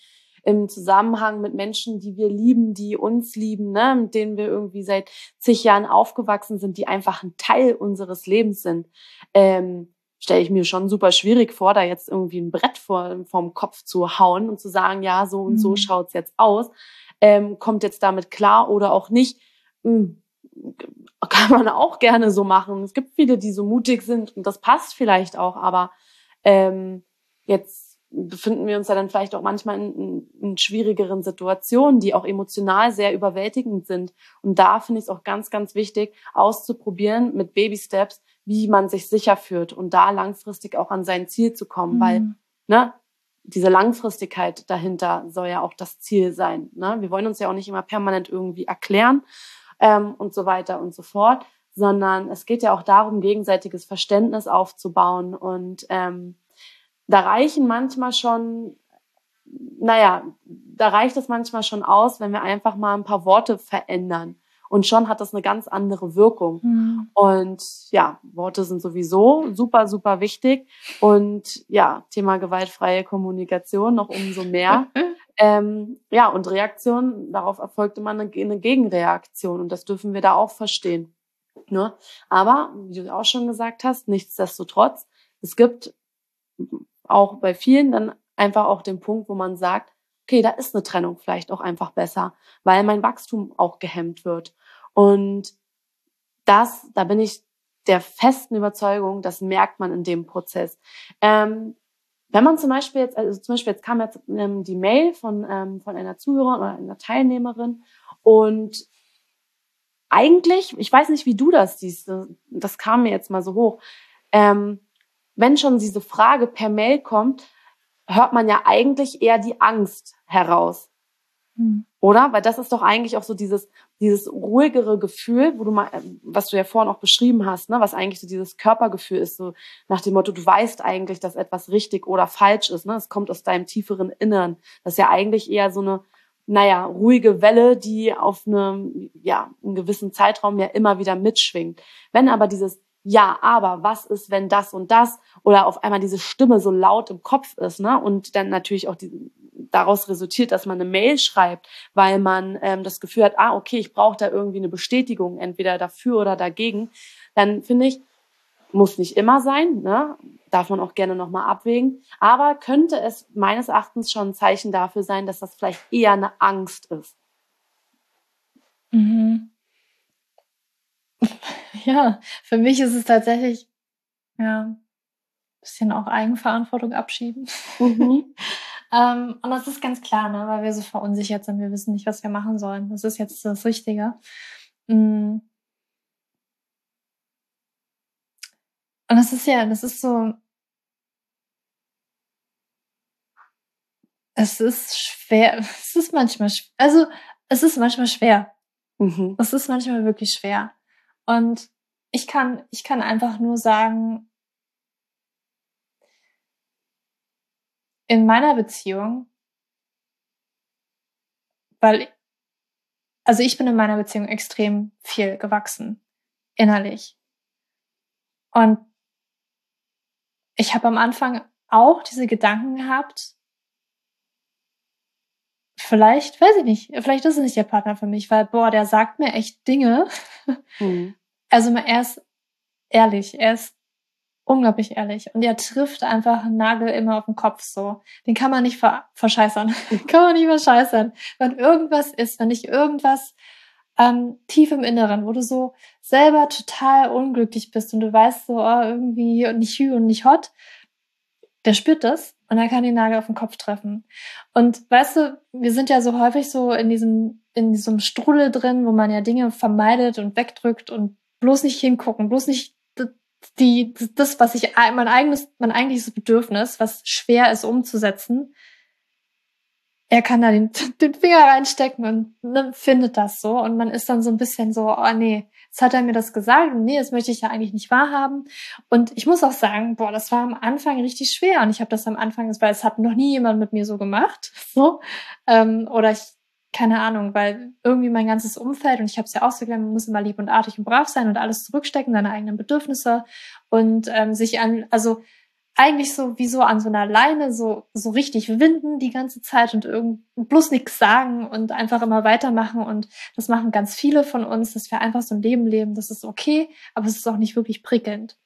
im Zusammenhang mit Menschen, die wir lieben, die uns lieben, ne? mit denen wir irgendwie seit zig Jahren aufgewachsen sind, die einfach ein Teil unseres Lebens sind. Ähm, stelle ich mir schon super schwierig vor, da jetzt irgendwie ein Brett vor, vorm Kopf zu hauen und zu sagen, ja, so und mhm. so schaut's jetzt aus. Ähm, kommt jetzt damit klar oder auch nicht. Hm, kann man auch gerne so machen. Es gibt viele, die so mutig sind und das passt vielleicht auch, aber ähm, jetzt befinden wir uns ja dann vielleicht auch manchmal in, in, schwierigeren Situationen, die auch emotional sehr überwältigend sind. Und da finde ich es auch ganz, ganz wichtig, auszuprobieren mit Baby Steps, wie man sich sicher fühlt und da langfristig auch an sein Ziel zu kommen, mhm. weil ne, diese Langfristigkeit dahinter soll ja auch das Ziel sein. Ne? Wir wollen uns ja auch nicht immer permanent irgendwie erklären ähm, und so weiter und so fort, sondern es geht ja auch darum, gegenseitiges Verständnis aufzubauen und ähm, da reichen manchmal schon, naja, da reicht es manchmal schon aus, wenn wir einfach mal ein paar Worte verändern und schon hat das eine ganz andere Wirkung. Mhm. Und ja, Worte sind sowieso super, super wichtig. Und ja, Thema gewaltfreie Kommunikation noch umso mehr. ähm, ja, und Reaktion, darauf erfolgt immer eine, eine Gegenreaktion. Und das dürfen wir da auch verstehen. Ne? Aber, wie du auch schon gesagt hast, nichtsdestotrotz, es gibt auch bei vielen dann einfach auch den Punkt, wo man sagt, okay, da ist eine Trennung vielleicht auch einfach besser, weil mein Wachstum auch gehemmt wird. Und das, da bin ich der festen Überzeugung, das merkt man in dem Prozess. Ähm, wenn man zum Beispiel jetzt, also zum Beispiel jetzt kam jetzt ähm, die Mail von, ähm, von einer Zuhörerin oder einer Teilnehmerin und eigentlich, ich weiß nicht, wie du das siehst, das kam mir jetzt mal so hoch. Ähm, wenn schon diese Frage per Mail kommt, hört man ja eigentlich eher die Angst heraus. Mhm. Oder? Weil das ist doch eigentlich auch so dieses, dieses ruhigere Gefühl, wo du mal, was du ja vorhin auch beschrieben hast, ne, was eigentlich so dieses Körpergefühl ist, so nach dem Motto, du weißt eigentlich, dass etwas richtig oder falsch ist, ne? Es kommt aus deinem tieferen Innern. Das ist ja eigentlich eher so eine naja, ruhige Welle, die auf einem, ja, einen gewissen Zeitraum ja immer wieder mitschwingt. Wenn aber dieses ja, aber was ist, wenn das und das oder auf einmal diese Stimme so laut im Kopf ist, ne? Und dann natürlich auch die, daraus resultiert, dass man eine Mail schreibt, weil man ähm, das Gefühl hat, ah, okay, ich brauche da irgendwie eine Bestätigung, entweder dafür oder dagegen, dann finde ich, muss nicht immer sein, ne? darf man auch gerne nochmal abwägen, aber könnte es meines Erachtens schon ein Zeichen dafür sein, dass das vielleicht eher eine Angst ist. Mhm. Ja, für mich ist es tatsächlich, ja, ein bisschen auch Eigenverantwortung abschieben. Mhm. ähm, und das ist ganz klar, ne, weil wir so verunsichert sind. Wir wissen nicht, was wir machen sollen. Das ist jetzt das Richtige. Mhm. Und das ist ja, das ist so, es ist schwer, es ist manchmal, also es ist manchmal schwer. Mhm. Es ist manchmal wirklich schwer. Und ich kann, ich kann einfach nur sagen, in meiner Beziehung, weil, also ich bin in meiner Beziehung extrem viel gewachsen, innerlich. Und ich habe am Anfang auch diese Gedanken gehabt, vielleicht, weiß ich nicht, vielleicht ist es nicht der Partner für mich, weil, boah, der sagt mir echt Dinge. Mhm. Also er ist ehrlich, er ist unglaublich ehrlich und er trifft einfach einen Nagel immer auf den Kopf so. Den kann man nicht ver verscheißern. kann man nicht verscheißern. Wenn irgendwas ist, wenn nicht irgendwas ähm, tief im Inneren, wo du so selber total unglücklich bist und du weißt so, oh, irgendwie nicht hü und nicht hot, der spürt das und er kann den Nagel auf den Kopf treffen. Und weißt du, wir sind ja so häufig so in diesem, in diesem Strudel drin, wo man ja Dinge vermeidet und wegdrückt und bloß nicht hingucken, bloß nicht die, das, was ich, mein eigenes, mein eigentliches Bedürfnis, was schwer ist umzusetzen, er kann da den, den Finger reinstecken und ne, findet das so. Und man ist dann so ein bisschen so, oh nee, jetzt hat er mir das gesagt nee, das möchte ich ja eigentlich nicht wahrhaben. Und ich muss auch sagen, boah, das war am Anfang richtig schwer. Und ich habe das am Anfang, weil es hat noch nie jemand mit mir so gemacht. So. Ähm, oder ich, keine Ahnung, weil irgendwie mein ganzes Umfeld, und ich habe es ja auch so gelernt, man muss immer lieb und artig und brav sein und alles zurückstecken, seine eigenen Bedürfnisse und ähm, sich an, also eigentlich so wie so an so einer Leine so, so richtig winden die ganze Zeit und irgend, bloß nichts sagen und einfach immer weitermachen. Und das machen ganz viele von uns, dass wir einfach so ein Leben leben. Das ist okay, aber es ist auch nicht wirklich prickelnd.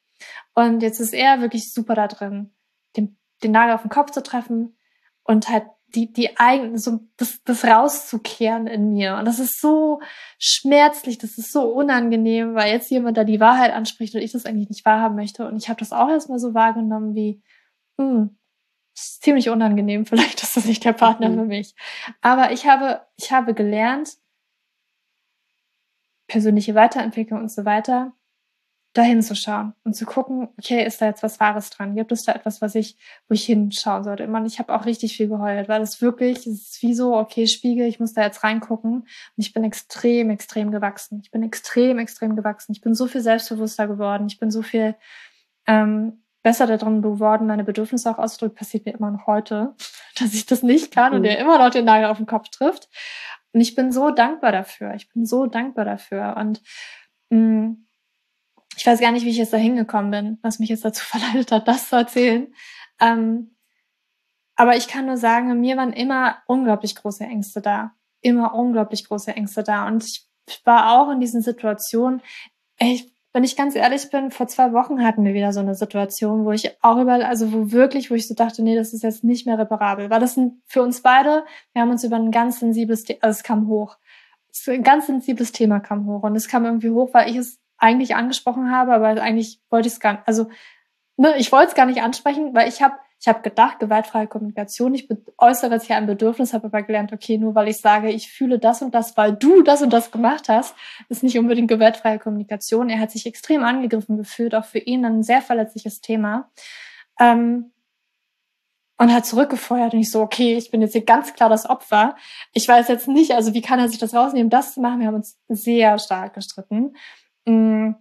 Und jetzt ist er wirklich super da drin, den, den Nagel auf den Kopf zu treffen und halt die, die eigen, so das, das rauszukehren in mir. Und das ist so schmerzlich, das ist so unangenehm, weil jetzt jemand da die Wahrheit anspricht und ich das eigentlich nicht wahrhaben möchte. Und ich habe das auch erstmal so wahrgenommen wie, hm, ist ziemlich unangenehm, vielleicht ist das nicht der Partner mhm. für mich. Aber ich habe, ich habe gelernt, persönliche Weiterentwicklung und so weiter, dahin zu schauen und zu gucken, okay, ist da jetzt was Wahres dran? Gibt es da etwas, was ich, wo ich hinschauen sollte? Und ich habe auch richtig viel geheult, weil es wirklich, es ist wie so, okay, Spiegel, ich muss da jetzt reingucken. Und ich bin extrem, extrem gewachsen. Ich bin extrem, extrem gewachsen. Ich bin so viel selbstbewusster geworden. Ich bin so viel ähm, besser darin geworden, meine Bedürfnisse auch auszudrücken. Passiert mir immer noch heute, dass ich das nicht kann mhm. und der immer noch den Nagel auf den Kopf trifft. Und ich bin so dankbar dafür. Ich bin so dankbar dafür. Und mh, mm, ich weiß gar nicht, wie ich jetzt da hingekommen bin, was mich jetzt dazu verleitet hat, das zu erzählen. Ähm, aber ich kann nur sagen, mir waren immer unglaublich große Ängste da. Immer unglaublich große Ängste da. Und ich war auch in diesen Situationen, ich, wenn ich ganz ehrlich bin, vor zwei Wochen hatten wir wieder so eine Situation, wo ich auch überall, also wo wirklich, wo ich so dachte, nee, das ist jetzt nicht mehr reparabel. War das ein, für uns beide, wir haben uns über ein ganz sensibles, also es kam hoch. Ein ganz sensibles Thema kam hoch. Und es kam irgendwie hoch, weil ich es eigentlich angesprochen habe, aber eigentlich wollte ich es gar nicht, also ne, ich wollte es gar nicht ansprechen, weil ich habe ich habe gedacht, gewaltfreie Kommunikation, ich äußere jetzt hier ein Bedürfnis, habe aber gelernt, okay, nur weil ich sage, ich fühle das und das, weil du das und das gemacht hast, ist nicht unbedingt gewaltfreie Kommunikation. Er hat sich extrem angegriffen gefühlt, auch für ihn ein sehr verletzliches Thema. Ähm, und hat zurückgefeuert und ich so, okay, ich bin jetzt hier ganz klar das Opfer. Ich weiß jetzt nicht, also wie kann er sich das rausnehmen, das zu machen? Wir haben uns sehr stark gestritten. Mm.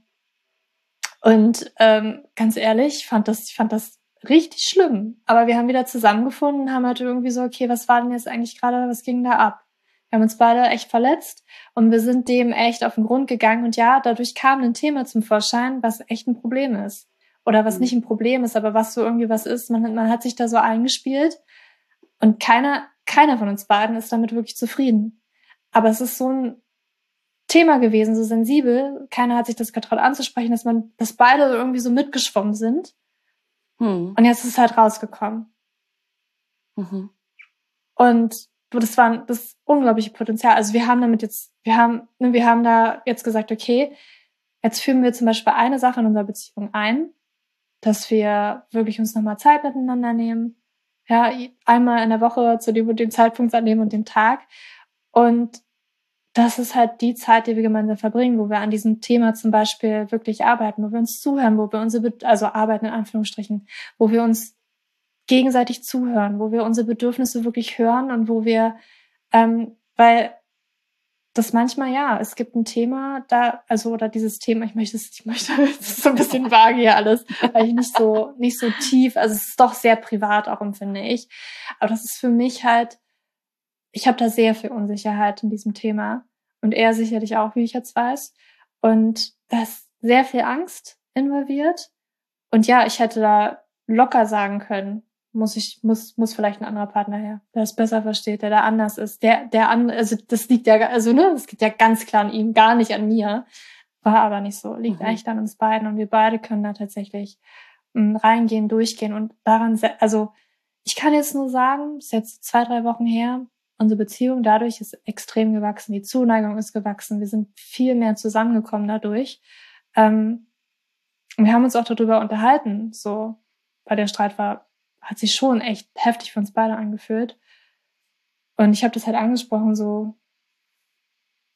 Und ähm, ganz ehrlich, ich fand das, ich fand das richtig schlimm. Aber wir haben wieder zusammengefunden, haben halt irgendwie so, okay, was war denn jetzt eigentlich gerade, was ging da ab? Wir haben uns beide echt verletzt und wir sind dem echt auf den Grund gegangen. Und ja, dadurch kam ein Thema zum Vorschein, was echt ein Problem ist. Oder was mhm. nicht ein Problem ist, aber was so irgendwie was ist. Man, man hat sich da so eingespielt und keiner, keiner von uns beiden ist damit wirklich zufrieden. Aber es ist so ein Thema gewesen, so sensibel. Keiner hat sich das getraut anzusprechen, dass man, dass beide irgendwie so mitgeschwommen sind. Mhm. Und jetzt ist es halt rausgekommen. Mhm. Und das war das unglaubliche Potenzial. Also wir haben damit jetzt, wir haben, ne, wir haben da jetzt gesagt, okay, jetzt führen wir zum Beispiel eine Sache in unserer Beziehung ein, dass wir wirklich uns nochmal Zeit miteinander nehmen. Ja, einmal in der Woche zu dem und dem Zeitpunkt an dem und dem Tag. Und das ist halt die Zeit, die wir gemeinsam verbringen, wo wir an diesem Thema zum Beispiel wirklich arbeiten, wo wir uns zuhören, wo wir unsere, also arbeiten in Anführungsstrichen, wo wir uns gegenseitig zuhören, wo wir unsere Bedürfnisse wirklich hören und wo wir, ähm, weil das manchmal ja, es gibt ein Thema da, also oder dieses Thema, ich möchte, ich möchte, es ist so ein bisschen vage hier alles, weil ich nicht so nicht so tief, also es ist doch sehr privat auch empfinde ich, aber das ist für mich halt, ich habe da sehr viel Unsicherheit in diesem Thema. Und er sicherlich auch, wie ich jetzt weiß, und da ist sehr viel Angst involviert. Und ja, ich hätte da locker sagen können, muss ich, muss, muss vielleicht ein anderer Partner her, der es besser versteht, der da anders ist, der, der an, also das liegt ja, also ne, das geht ja ganz klar an ihm, gar nicht an mir. War aber nicht so, liegt mhm. echt an uns beiden. Und wir beide können da tatsächlich m, hm, reingehen, durchgehen und daran, also ich kann jetzt nur sagen, ist jetzt zwei, drei Wochen her, unsere Beziehung dadurch ist extrem gewachsen, die Zuneigung ist gewachsen, wir sind viel mehr zusammengekommen dadurch. Ähm, wir haben uns auch darüber unterhalten, so, weil der Streit war hat sich schon echt heftig für uns beide angefühlt. Und ich habe das halt angesprochen, so,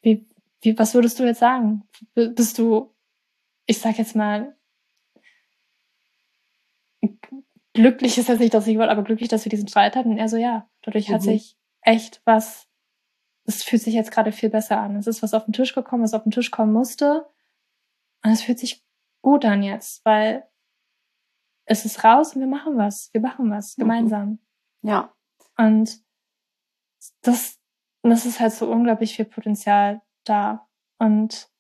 wie, wie, was würdest du jetzt sagen? Bist du, ich sag jetzt mal, glücklich ist jetzt nicht das Wort, aber glücklich, dass wir diesen Streit hatten. Und er so, ja, dadurch mhm. hat sich echt was, es fühlt sich jetzt gerade viel besser an. Es ist was auf den Tisch gekommen, was auf den Tisch kommen musste. Und es fühlt sich gut an jetzt, weil es ist raus und wir machen was. Wir machen was mhm. gemeinsam. Ja. Und das, das ist halt so unglaublich viel Potenzial da. Und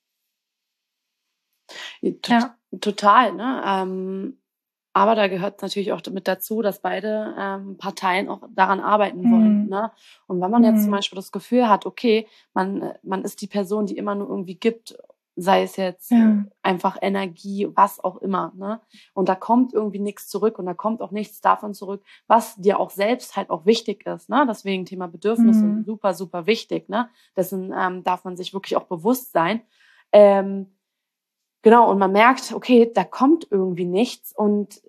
ja. Total, ne? Ähm, aber da gehört natürlich auch mit dazu, dass beide ähm, Parteien auch daran arbeiten wollen. Mhm. Ne? Und wenn man jetzt zum mhm. Beispiel das Gefühl hat, okay, man, man ist die Person, die immer nur irgendwie gibt sei es jetzt ja. einfach Energie, was auch immer. Ne? Und da kommt irgendwie nichts zurück und da kommt auch nichts davon zurück, was dir auch selbst halt auch wichtig ist. Ne? Deswegen Thema Bedürfnisse mhm. super, super wichtig. Ne? Dessen ähm, darf man sich wirklich auch bewusst sein. Ähm, genau, und man merkt, okay, da kommt irgendwie nichts und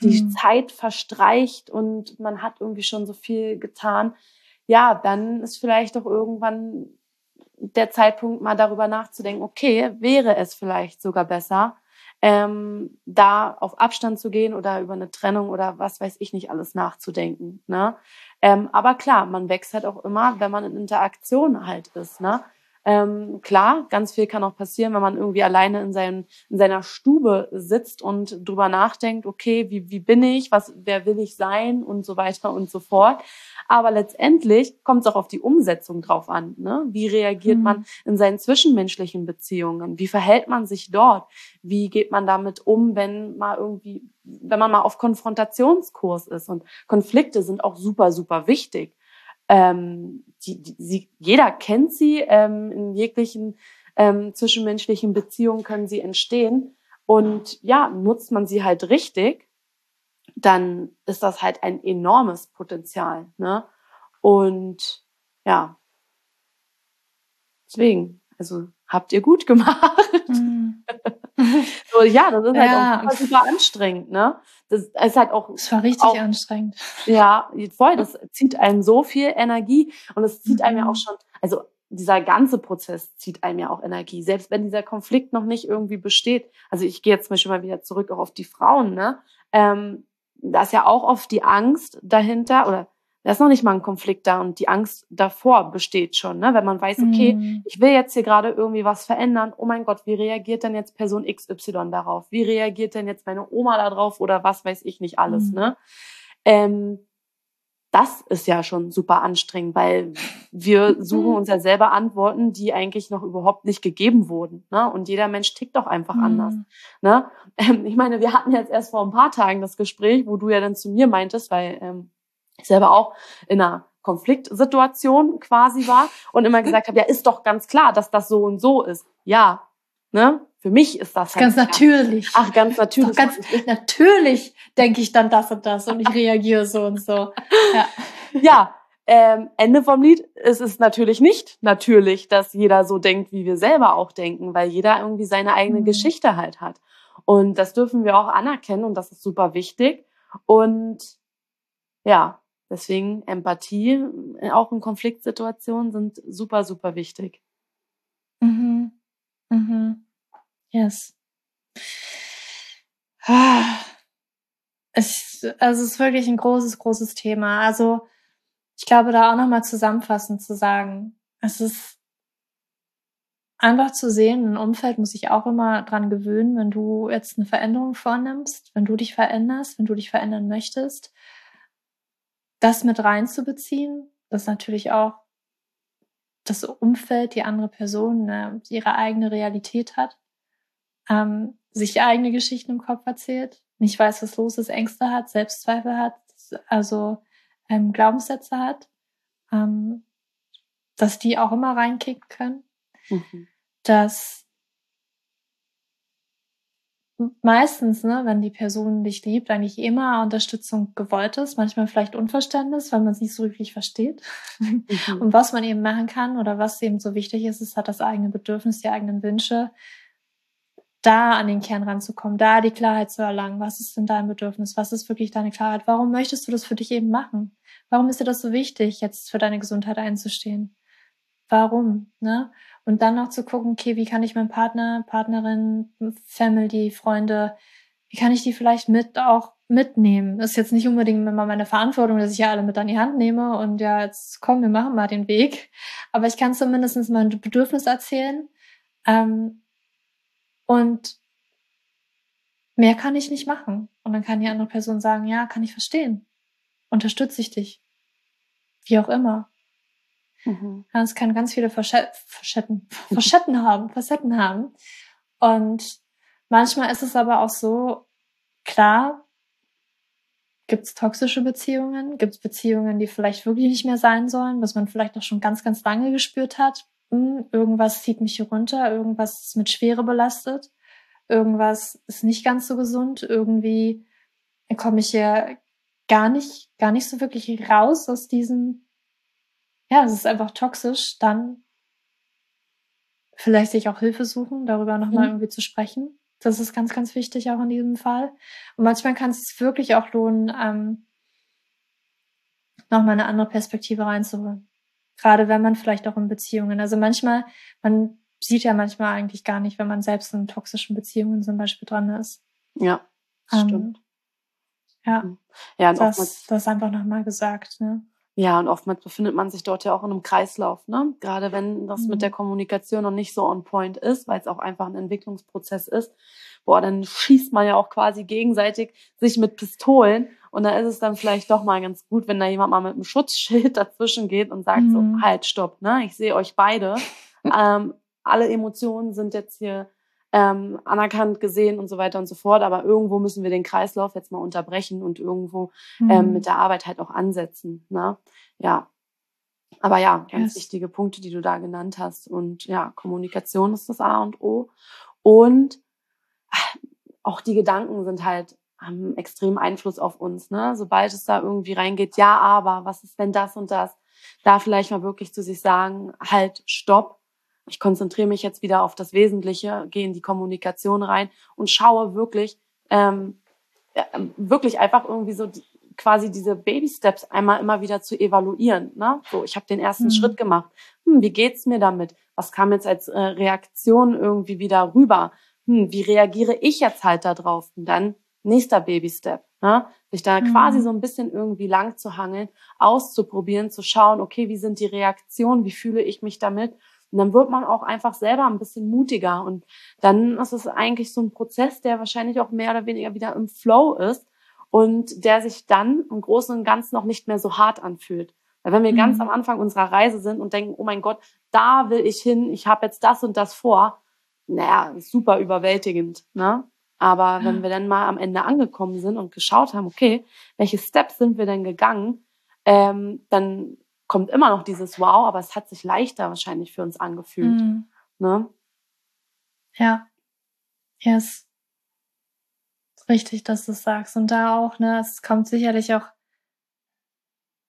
die mhm. Zeit verstreicht und man hat irgendwie schon so viel getan. Ja, dann ist vielleicht auch irgendwann der Zeitpunkt, mal darüber nachzudenken, okay, wäre es vielleicht sogar besser, ähm, da auf Abstand zu gehen oder über eine Trennung oder was weiß ich nicht alles nachzudenken. Ne? Ähm, aber klar, man wächst halt auch immer, wenn man in Interaktion halt ist. Ne? Ähm, klar, ganz viel kann auch passieren, wenn man irgendwie alleine in, seinem, in seiner Stube sitzt und drüber nachdenkt, okay, wie, wie bin ich, was, wer will ich sein und so weiter und so fort. Aber letztendlich kommt es auch auf die Umsetzung drauf an. Ne? Wie reagiert mhm. man in seinen zwischenmenschlichen Beziehungen? Wie verhält man sich dort? Wie geht man damit um, wenn mal irgendwie, wenn man mal auf Konfrontationskurs ist? Und Konflikte sind auch super, super wichtig ähm, die, die, sie, jeder kennt sie, ähm, in jeglichen ähm, zwischenmenschlichen Beziehungen können sie entstehen. Und ja, nutzt man sie halt richtig, dann ist das halt ein enormes Potenzial. Ne? Und ja, deswegen, also habt ihr gut gemacht. So, ja, das ist halt ja. auch super anstrengend, ne? Das ist halt auch. Es war richtig auch, anstrengend. Ja, voll. Das zieht einem so viel Energie und es zieht mhm. einem ja auch mhm. schon, also dieser ganze Prozess zieht einem ja auch Energie, selbst wenn dieser Konflikt noch nicht irgendwie besteht. Also ich gehe jetzt zum Beispiel mal wieder zurück auch auf die Frauen, ne? Ähm, da ist ja auch oft die Angst dahinter oder da ist noch nicht mal ein Konflikt da und die Angst davor besteht schon, ne? wenn man weiß, okay, mhm. ich will jetzt hier gerade irgendwie was verändern. Oh mein Gott, wie reagiert denn jetzt Person XY darauf? Wie reagiert denn jetzt meine Oma darauf oder was weiß ich nicht alles, mhm. ne? Ähm, das ist ja schon super anstrengend, weil wir suchen uns ja selber Antworten, die eigentlich noch überhaupt nicht gegeben wurden. Ne? Und jeder Mensch tickt doch einfach mhm. anders. Ne? Ähm, ich meine, wir hatten jetzt erst vor ein paar Tagen das Gespräch, wo du ja dann zu mir meintest, weil ähm, selber auch in einer Konfliktsituation quasi war und immer gesagt habe, ja, ist doch ganz klar, dass das so und so ist. Ja, ne? Für mich ist das halt ganz klar. natürlich. Ach, ganz natürlich. ganz natürlich denke ich dann das und das und ich reagiere so und so. Ja, ja ähm, Ende vom Lied. Es ist natürlich nicht natürlich, dass jeder so denkt, wie wir selber auch denken, weil jeder irgendwie seine eigene mhm. Geschichte halt hat. Und das dürfen wir auch anerkennen und das ist super wichtig. Und ja, deswegen Empathie, äh, auch in Konfliktsituationen, sind super, super wichtig. Mhm. Mhm. Yes. Es, also es ist wirklich ein großes, großes Thema. Also ich glaube, da auch nochmal zusammenfassend zu sagen, es ist einfach zu sehen, ein Umfeld muss sich auch immer dran gewöhnen, wenn du jetzt eine Veränderung vornimmst, wenn du dich veränderst, wenn du dich verändern möchtest, das mit reinzubeziehen, das natürlich auch das Umfeld, die andere Person ne, ihre eigene Realität hat ähm, sich eigene Geschichten im Kopf erzählt, nicht weiß, was los ist, Ängste hat, Selbstzweifel hat, also ähm, Glaubenssätze hat, ähm, dass die auch immer reinkicken können, mhm. dass meistens, ne, wenn die Person dich liebt, eigentlich immer Unterstützung gewollt ist, manchmal vielleicht Unverständnis, weil man es nicht so wirklich versteht. Mhm. Und was man eben machen kann oder was eben so wichtig ist, ist, hat das eigene Bedürfnis, die eigenen Wünsche, da an den Kern ranzukommen, da die Klarheit zu erlangen. Was ist denn dein Bedürfnis? Was ist wirklich deine Klarheit? Warum möchtest du das für dich eben machen? Warum ist dir das so wichtig, jetzt für deine Gesundheit einzustehen? Warum? Ne? Und dann noch zu gucken, okay, wie kann ich meinen Partner, Partnerin, Family, Freunde, wie kann ich die vielleicht mit auch mitnehmen? Das ist jetzt nicht unbedingt immer meine Verantwortung, dass ich ja alle mit an die Hand nehme und ja, jetzt komm, wir machen mal den Weg. Aber ich kann zumindest mein Bedürfnis erzählen. Ähm, und mehr kann ich nicht machen. Und dann kann die andere Person sagen, ja, kann ich verstehen. Unterstütze ich dich. Wie auch immer. Mhm. Es kann ganz viele Facetten, Facetten haben, Facetten haben. Und manchmal ist es aber auch so, klar, gibt es toxische Beziehungen, gibt es Beziehungen, die vielleicht wirklich nicht mehr sein sollen, was man vielleicht auch schon ganz, ganz lange gespürt hat, hm, irgendwas zieht mich hier runter, irgendwas ist mit Schwere belastet, irgendwas ist nicht ganz so gesund, irgendwie komme ich hier gar nicht, gar nicht so wirklich raus aus diesem, ja, es ist einfach toxisch, dann vielleicht sich auch Hilfe suchen, darüber nochmal mhm. irgendwie zu sprechen. Das ist ganz, ganz wichtig auch in diesem Fall. Und manchmal kann es sich wirklich auch lohnen, ähm, nochmal eine andere Perspektive reinzuholen. Gerade wenn man vielleicht auch in Beziehungen, also manchmal, man sieht ja manchmal eigentlich gar nicht, wenn man selbst in toxischen Beziehungen zum Beispiel dran ist. Ja, das ähm, stimmt. Ja, mhm. ja das, das einfach nochmal gesagt. Ne? Ja, und oftmals befindet man sich dort ja auch in einem Kreislauf, ne? Gerade wenn das mhm. mit der Kommunikation noch nicht so on point ist, weil es auch einfach ein Entwicklungsprozess ist. Boah, dann schießt man ja auch quasi gegenseitig sich mit Pistolen und da ist es dann vielleicht doch mal ganz gut, wenn da jemand mal mit einem Schutzschild dazwischen geht und sagt mhm. so, halt, stopp, ne? Ich sehe euch beide. ähm, alle Emotionen sind jetzt hier ähm, anerkannt, gesehen und so weiter und so fort. Aber irgendwo müssen wir den Kreislauf jetzt mal unterbrechen und irgendwo ähm, mhm. ähm, mit der Arbeit halt auch ansetzen. Ne? Ja. Aber ja, ganz yes. wichtige Punkte, die du da genannt hast. Und ja, Kommunikation ist das A und O. Und auch die Gedanken sind halt haben extremen Einfluss auf uns. Ne? Sobald es da irgendwie reingeht, ja, aber was ist, wenn das und das? Da vielleicht mal wirklich zu sich sagen, halt, stopp. Ich konzentriere mich jetzt wieder auf das Wesentliche, gehe in die Kommunikation rein und schaue wirklich, ähm, ja, wirklich einfach irgendwie so die, quasi diese Baby Steps einmal immer wieder zu evaluieren. Ne? So, ich habe den ersten mhm. Schritt gemacht. Hm, wie geht's mir damit? Was kam jetzt als äh, Reaktion irgendwie wieder rüber? Hm, wie reagiere ich jetzt halt da drauf? Und dann nächster Baby-Step. Ne? Sich da mhm. quasi so ein bisschen irgendwie lang zu hangeln, auszuprobieren, zu schauen, okay, wie sind die Reaktionen, wie fühle ich mich damit? Und dann wird man auch einfach selber ein bisschen mutiger. Und dann ist es eigentlich so ein Prozess, der wahrscheinlich auch mehr oder weniger wieder im Flow ist. und der sich dann im Großen und Ganzen noch nicht mehr so hart anfühlt. Weil wenn wir mhm. ganz am Anfang unserer Reise sind und denken, oh mein Gott, da will ich hin, ich habe jetzt das und das vor, naja, super überwältigend. Ne? Aber ja. wenn wir dann mal am Ende angekommen sind und geschaut haben, okay, welche Steps sind wir denn gegangen, ähm, dann kommt immer noch dieses Wow, aber es hat sich leichter wahrscheinlich für uns angefühlt. Mhm. Ne? Ja. Yes. Richtig, dass du es sagst. Und da auch, ne, es kommt sicherlich auch,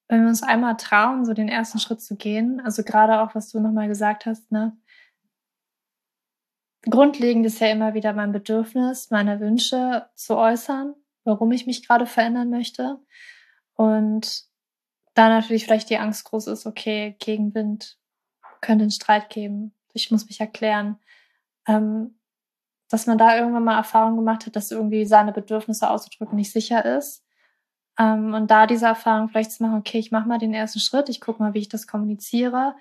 wenn wir uns einmal trauen, so den ersten Schritt zu gehen, also gerade auch, was du nochmal gesagt hast, ne, grundlegend ist ja immer wieder mein Bedürfnis, meine Wünsche zu äußern, warum ich mich gerade verändern möchte. Und da natürlich vielleicht die Angst groß ist, okay, Gegenwind könnte einen Streit geben, ich muss mich erklären. Ähm, dass man da irgendwann mal Erfahrung gemacht hat, dass irgendwie seine Bedürfnisse auszudrücken nicht sicher ist. Ähm, und da diese Erfahrung vielleicht zu machen, okay, ich mache mal den ersten Schritt, ich gucke mal, wie ich das kommuniziere.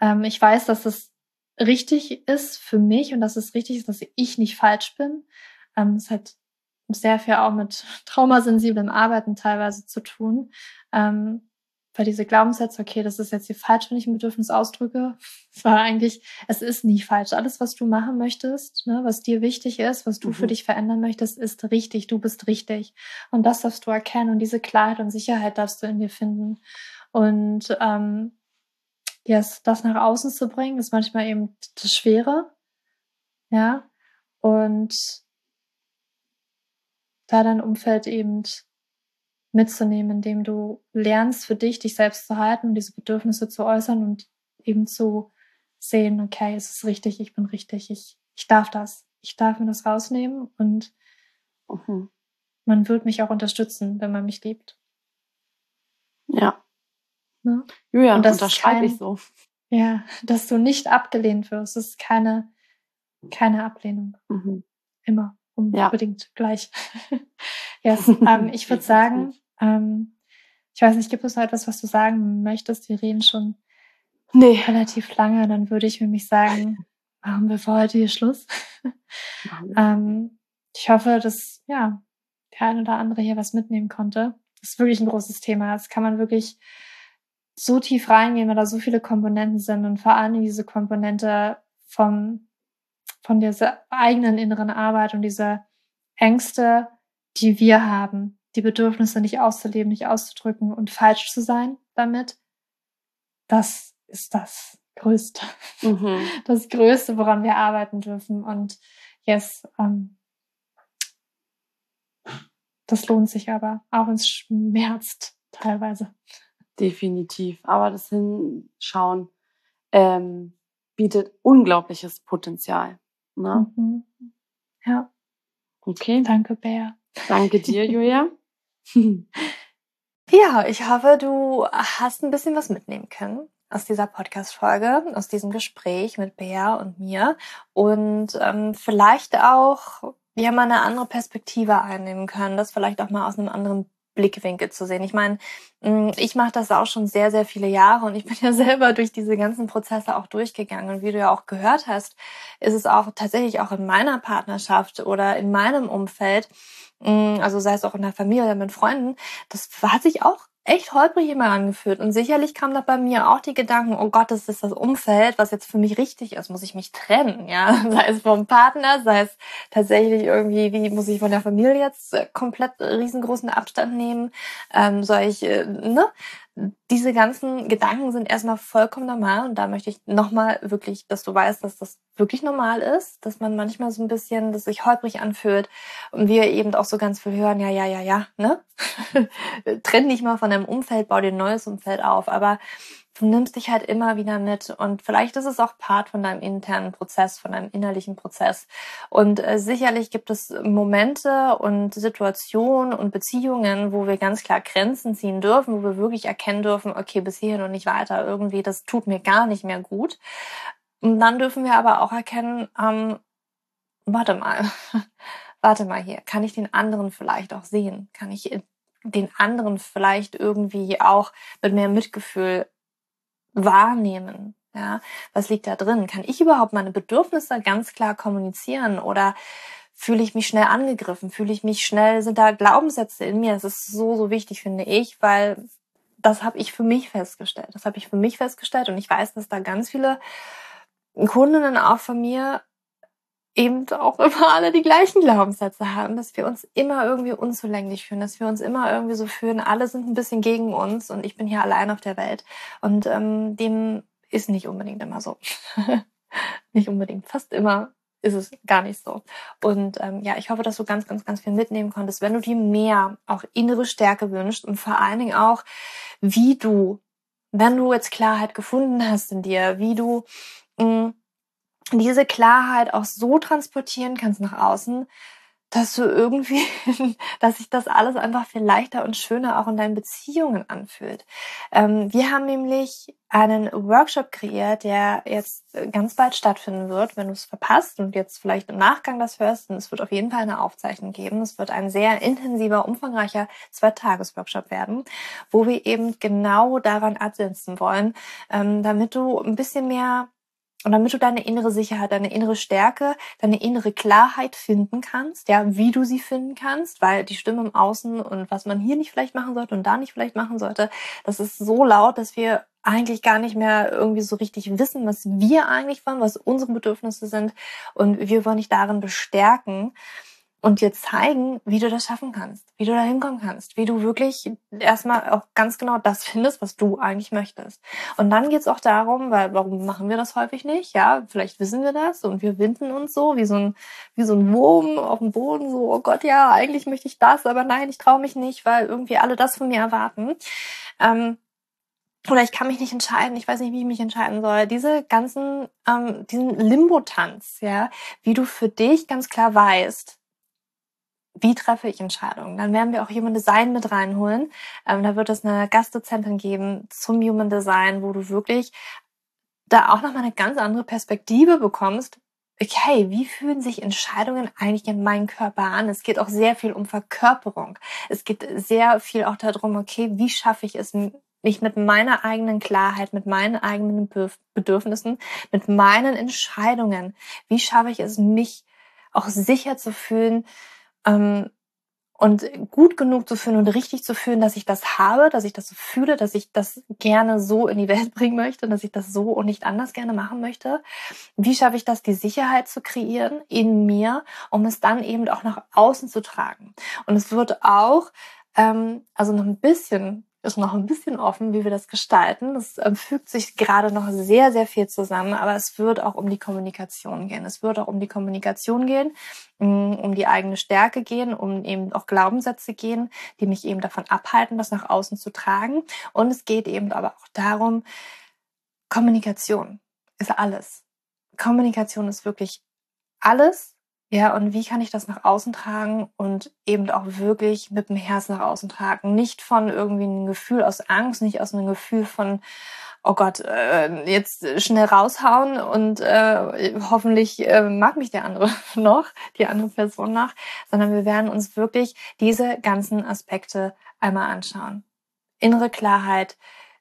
Ähm, ich weiß, dass das richtig ist für mich und dass es richtig ist, dass ich nicht falsch bin. Ähm, das hat sehr viel auch mit traumasensiblem Arbeiten teilweise zu tun. Ähm, weil diese Glaubenssätze, okay, das ist jetzt hier falsch, wenn ich ein Bedürfnis ausdrücke, war eigentlich, es ist nie falsch. Alles, was du machen möchtest, ne, was dir wichtig ist, was du mhm. für dich verändern möchtest, ist richtig. Du bist richtig. Und das darfst du erkennen und diese Klarheit und Sicherheit darfst du in dir finden. Und ähm, yes, das nach außen zu bringen, ist manchmal eben das Schwere. Ja. Und da dein Umfeld eben mitzunehmen, indem du lernst, für dich, dich selbst zu halten und diese Bedürfnisse zu äußern und eben zu sehen, okay, es ist richtig, ich bin richtig, ich, ich darf das, ich darf mir das rausnehmen und mhm. man wird mich auch unterstützen, wenn man mich liebt. Ja. Ne? Julia, und das unterschreibe ich so. Ja, dass du nicht abgelehnt wirst. Das ist keine, keine Ablehnung. Mhm. Immer. Unbedingt ja. gleich. yes, ähm, ich würde sagen, ähm, ich weiß nicht, gibt es noch etwas, was du sagen möchtest? Wir reden schon nee. relativ lange. Dann würde ich nämlich sagen, machen wir für heute hier Schluss. ähm, ich hoffe, dass ja der eine oder andere hier was mitnehmen konnte. Das ist wirklich ein großes Thema. Das kann man wirklich so tief reingehen, weil da so viele Komponenten sind und vor allem diese Komponente vom, von dieser eigenen inneren Arbeit und diese Ängste, die wir haben, die Bedürfnisse nicht auszuleben, nicht auszudrücken und falsch zu sein damit, das ist das Größte. Mhm. Das Größte, woran wir arbeiten dürfen. Und yes, ähm, das lohnt sich aber, auch wenn es schmerzt teilweise. Definitiv. Aber das Hinschauen ähm, bietet unglaubliches Potenzial. Ne? Mhm. Ja. Okay. Danke, Bär. Danke dir, Julia. ja, ich hoffe, du hast ein bisschen was mitnehmen können aus dieser Podcast-Folge, aus diesem Gespräch mit Bea und mir und ähm, vielleicht auch ja mal eine andere Perspektive einnehmen können, das vielleicht auch mal aus einem anderen Blickwinkel zu sehen. Ich meine, mm, ich mache das auch schon sehr, sehr viele Jahre und ich bin ja selber durch diese ganzen Prozesse auch durchgegangen. Und wie du ja auch gehört hast, ist es auch tatsächlich auch in meiner Partnerschaft oder in meinem Umfeld also sei es auch in der Familie oder mit Freunden, das hat sich auch echt holprig immer angefühlt. Und sicherlich kam da bei mir auch die Gedanken, oh Gott, das ist das Umfeld, was jetzt für mich richtig ist, muss ich mich trennen, ja. Sei es vom Partner, sei es tatsächlich irgendwie, wie muss ich von der Familie jetzt äh, komplett riesengroßen Abstand nehmen, ähm, soll ich, äh, ne? Diese ganzen Gedanken sind erstmal vollkommen normal und da möchte ich nochmal wirklich, dass du weißt, dass das wirklich normal ist, dass man manchmal so ein bisschen, dass sich holprig anfühlt und wir eben auch so ganz viel hören, ja, ja, ja, ja, ne? Trenn dich mal von deinem Umfeld, bau dir ein neues Umfeld auf, aber du nimmst dich halt immer wieder mit und vielleicht ist es auch Part von deinem internen Prozess, von deinem innerlichen Prozess. Und äh, sicherlich gibt es Momente und Situationen und Beziehungen, wo wir ganz klar Grenzen ziehen dürfen, wo wir wirklich erkennen dürfen, okay, bis hierhin und nicht weiter, irgendwie, das tut mir gar nicht mehr gut. Und dann dürfen wir aber auch erkennen, ähm, warte mal, warte mal hier, kann ich den anderen vielleicht auch sehen? Kann ich den anderen vielleicht irgendwie auch mit mehr Mitgefühl wahrnehmen. Ja, was liegt da drin? Kann ich überhaupt meine Bedürfnisse ganz klar kommunizieren oder fühle ich mich schnell angegriffen, fühle ich mich schnell, sind da Glaubenssätze in mir. Das ist so, so wichtig, finde ich, weil das habe ich für mich festgestellt. Das habe ich für mich festgestellt und ich weiß, dass da ganz viele Kundinnen auch von mir eben auch immer alle die gleichen Glaubenssätze haben, dass wir uns immer irgendwie unzulänglich fühlen, dass wir uns immer irgendwie so fühlen, alle sind ein bisschen gegen uns und ich bin hier allein auf der Welt. Und ähm, dem ist nicht unbedingt immer so. nicht unbedingt, fast immer ist es gar nicht so. Und ähm, ja, ich hoffe, dass du ganz, ganz, ganz viel mitnehmen konntest, wenn du dir mehr auch innere Stärke wünschst und vor allen Dingen auch, wie du, wenn du jetzt Klarheit gefunden hast in dir, wie du mh, mm, diese Klarheit auch so transportieren kannst nach außen, dass du irgendwie, dass sich das alles einfach viel leichter und schöner auch in deinen Beziehungen anfühlt. Ähm, wir haben nämlich einen Workshop kreiert, der jetzt ganz bald stattfinden wird, wenn du es verpasst und jetzt vielleicht im Nachgang das hörst. Es wird auf jeden Fall eine Aufzeichnung geben. Es wird ein sehr intensiver, umfangreicher Zwei-Tages-Workshop werden, wo wir eben genau daran ansetzen wollen, ähm, damit du ein bisschen mehr und damit du deine innere Sicherheit, deine innere Stärke, deine innere Klarheit finden kannst, ja, wie du sie finden kannst, weil die Stimme im Außen und was man hier nicht vielleicht machen sollte und da nicht vielleicht machen sollte, das ist so laut, dass wir eigentlich gar nicht mehr irgendwie so richtig wissen, was wir eigentlich wollen, was unsere Bedürfnisse sind. Und wir wollen dich darin bestärken, und dir zeigen, wie du das schaffen kannst, wie du da hinkommen kannst, wie du wirklich erstmal auch ganz genau das findest, was du eigentlich möchtest. Und dann geht's auch darum, weil warum machen wir das häufig nicht? Ja, vielleicht wissen wir das und wir winden uns so wie so ein wie so ein Wurm auf dem Boden, so oh Gott, ja, eigentlich möchte ich das, aber nein, ich traue mich nicht, weil irgendwie alle das von mir erwarten. Ähm, oder ich kann mich nicht entscheiden, ich weiß nicht, wie ich mich entscheiden soll. Diese ganzen, ähm, diesen Limbo-Tanz, ja, wie du für dich ganz klar weißt, wie treffe ich Entscheidungen? Dann werden wir auch Human Design mit reinholen. Ähm, da wird es eine Gastdozentin geben zum Human Design, wo du wirklich da auch nochmal eine ganz andere Perspektive bekommst. Okay, wie fühlen sich Entscheidungen eigentlich in meinem Körper an? Es geht auch sehr viel um Verkörperung. Es geht sehr viel auch darum, okay, wie schaffe ich es, mich mit meiner eigenen Klarheit, mit meinen eigenen Bedürfnissen, mit meinen Entscheidungen, wie schaffe ich es, mich auch sicher zu fühlen, ähm, und gut genug zu fühlen und richtig zu fühlen, dass ich das habe, dass ich das so fühle, dass ich das gerne so in die Welt bringen möchte, dass ich das so und nicht anders gerne machen möchte. Wie schaffe ich das, die Sicherheit zu kreieren in mir, um es dann eben auch nach außen zu tragen? Und es wird auch, ähm, also noch ein bisschen ist noch ein bisschen offen, wie wir das gestalten. Das äh, fügt sich gerade noch sehr, sehr viel zusammen, aber es wird auch um die Kommunikation gehen. Es wird auch um die Kommunikation gehen, mm, um die eigene Stärke gehen, um eben auch Glaubenssätze gehen, die mich eben davon abhalten, das nach außen zu tragen. Und es geht eben aber auch darum, Kommunikation ist alles. Kommunikation ist wirklich alles ja, und wie kann ich das nach außen tragen und eben auch wirklich mit dem Herz nach außen tragen? Nicht von irgendwie einem Gefühl aus Angst, nicht aus einem Gefühl von, oh Gott, äh, jetzt schnell raushauen und äh, hoffentlich äh, mag mich der andere noch, die andere Person nach, sondern wir werden uns wirklich diese ganzen Aspekte einmal anschauen. Innere Klarheit,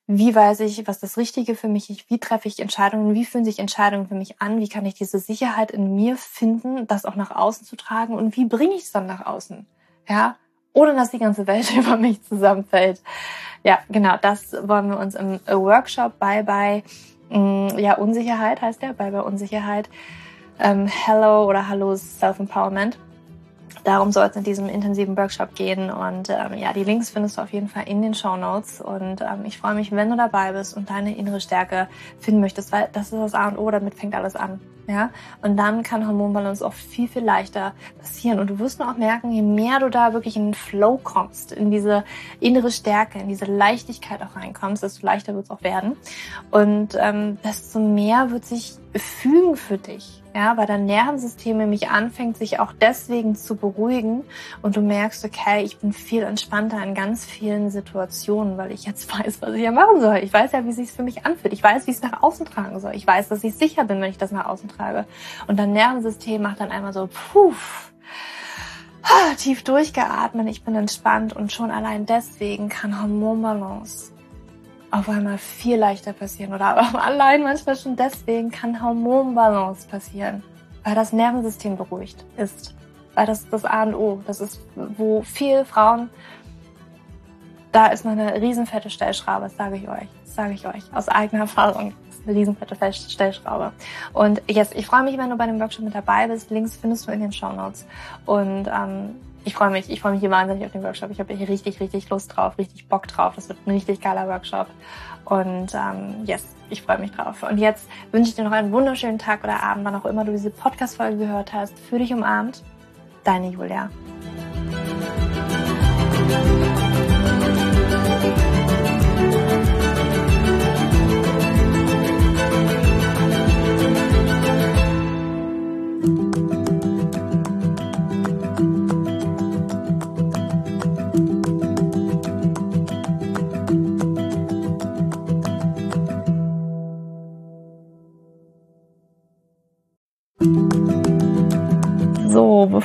wie weiß ich, was das Richtige für mich ist, wie treffe ich Entscheidungen, wie fühlen sich Entscheidungen für mich an, wie kann ich diese Sicherheit in mir finden, das auch nach außen zu tragen und wie bringe ich es dann nach außen, ja, ohne dass die ganze Welt über mich zusammenfällt. Ja, genau, das wollen wir uns im Workshop Bye Bye, mm, ja, Unsicherheit heißt der, Bye Bye Unsicherheit, ähm, Hello oder Hallo Self-Empowerment Darum soll es in diesem intensiven Workshop gehen. Und ähm, ja, die Links findest du auf jeden Fall in den Show Notes. Und ähm, ich freue mich, wenn du dabei bist und deine innere Stärke finden möchtest, weil das ist das A und O, damit fängt alles an. Ja, und dann kann Hormonbalance auch viel, viel leichter passieren. Und du wirst nur auch merken, je mehr du da wirklich in den Flow kommst, in diese innere Stärke, in diese Leichtigkeit auch reinkommst, desto leichter wird es auch werden. Und ähm, desto mehr wird sich fügen für dich ja, weil dein Nervensystem nämlich anfängt, sich auch deswegen zu beruhigen und du merkst, okay, ich bin viel entspannter in ganz vielen Situationen, weil ich jetzt weiß, was ich ja machen soll. Ich weiß ja, wie es sich für mich anfühlt. Ich weiß, wie ich es nach außen tragen soll. Ich weiß, dass ich sicher bin, wenn ich das nach außen trage. Und dein Nervensystem macht dann einmal so, puh, tief durchgeatmet, ich bin entspannt und schon allein deswegen kann Hormonbalance auf einmal viel leichter passieren oder allein manchmal schon deswegen kann Hormonbalance passieren, weil das Nervensystem beruhigt ist. weil das ist das A und O. Das ist, wo viele Frauen, da ist man eine riesenfette Stellschraube, sage ich euch. Sage ich euch aus eigener Erfahrung. Eine riesenfette Stellschraube. Und yes, ich freue mich, wenn du bei dem Workshop mit dabei bist. Links findest du in den Show Notes. Und ähm, ich freue mich, ich freue mich hier wahnsinnig auf den Workshop. Ich habe hier richtig, richtig Lust drauf, richtig Bock drauf. Das wird ein richtig geiler Workshop. Und ähm, yes, ich freue mich drauf. Und jetzt wünsche ich dir noch einen wunderschönen Tag oder Abend, wann auch immer du diese Podcast-Folge gehört hast. Für dich umarmt, deine Julia.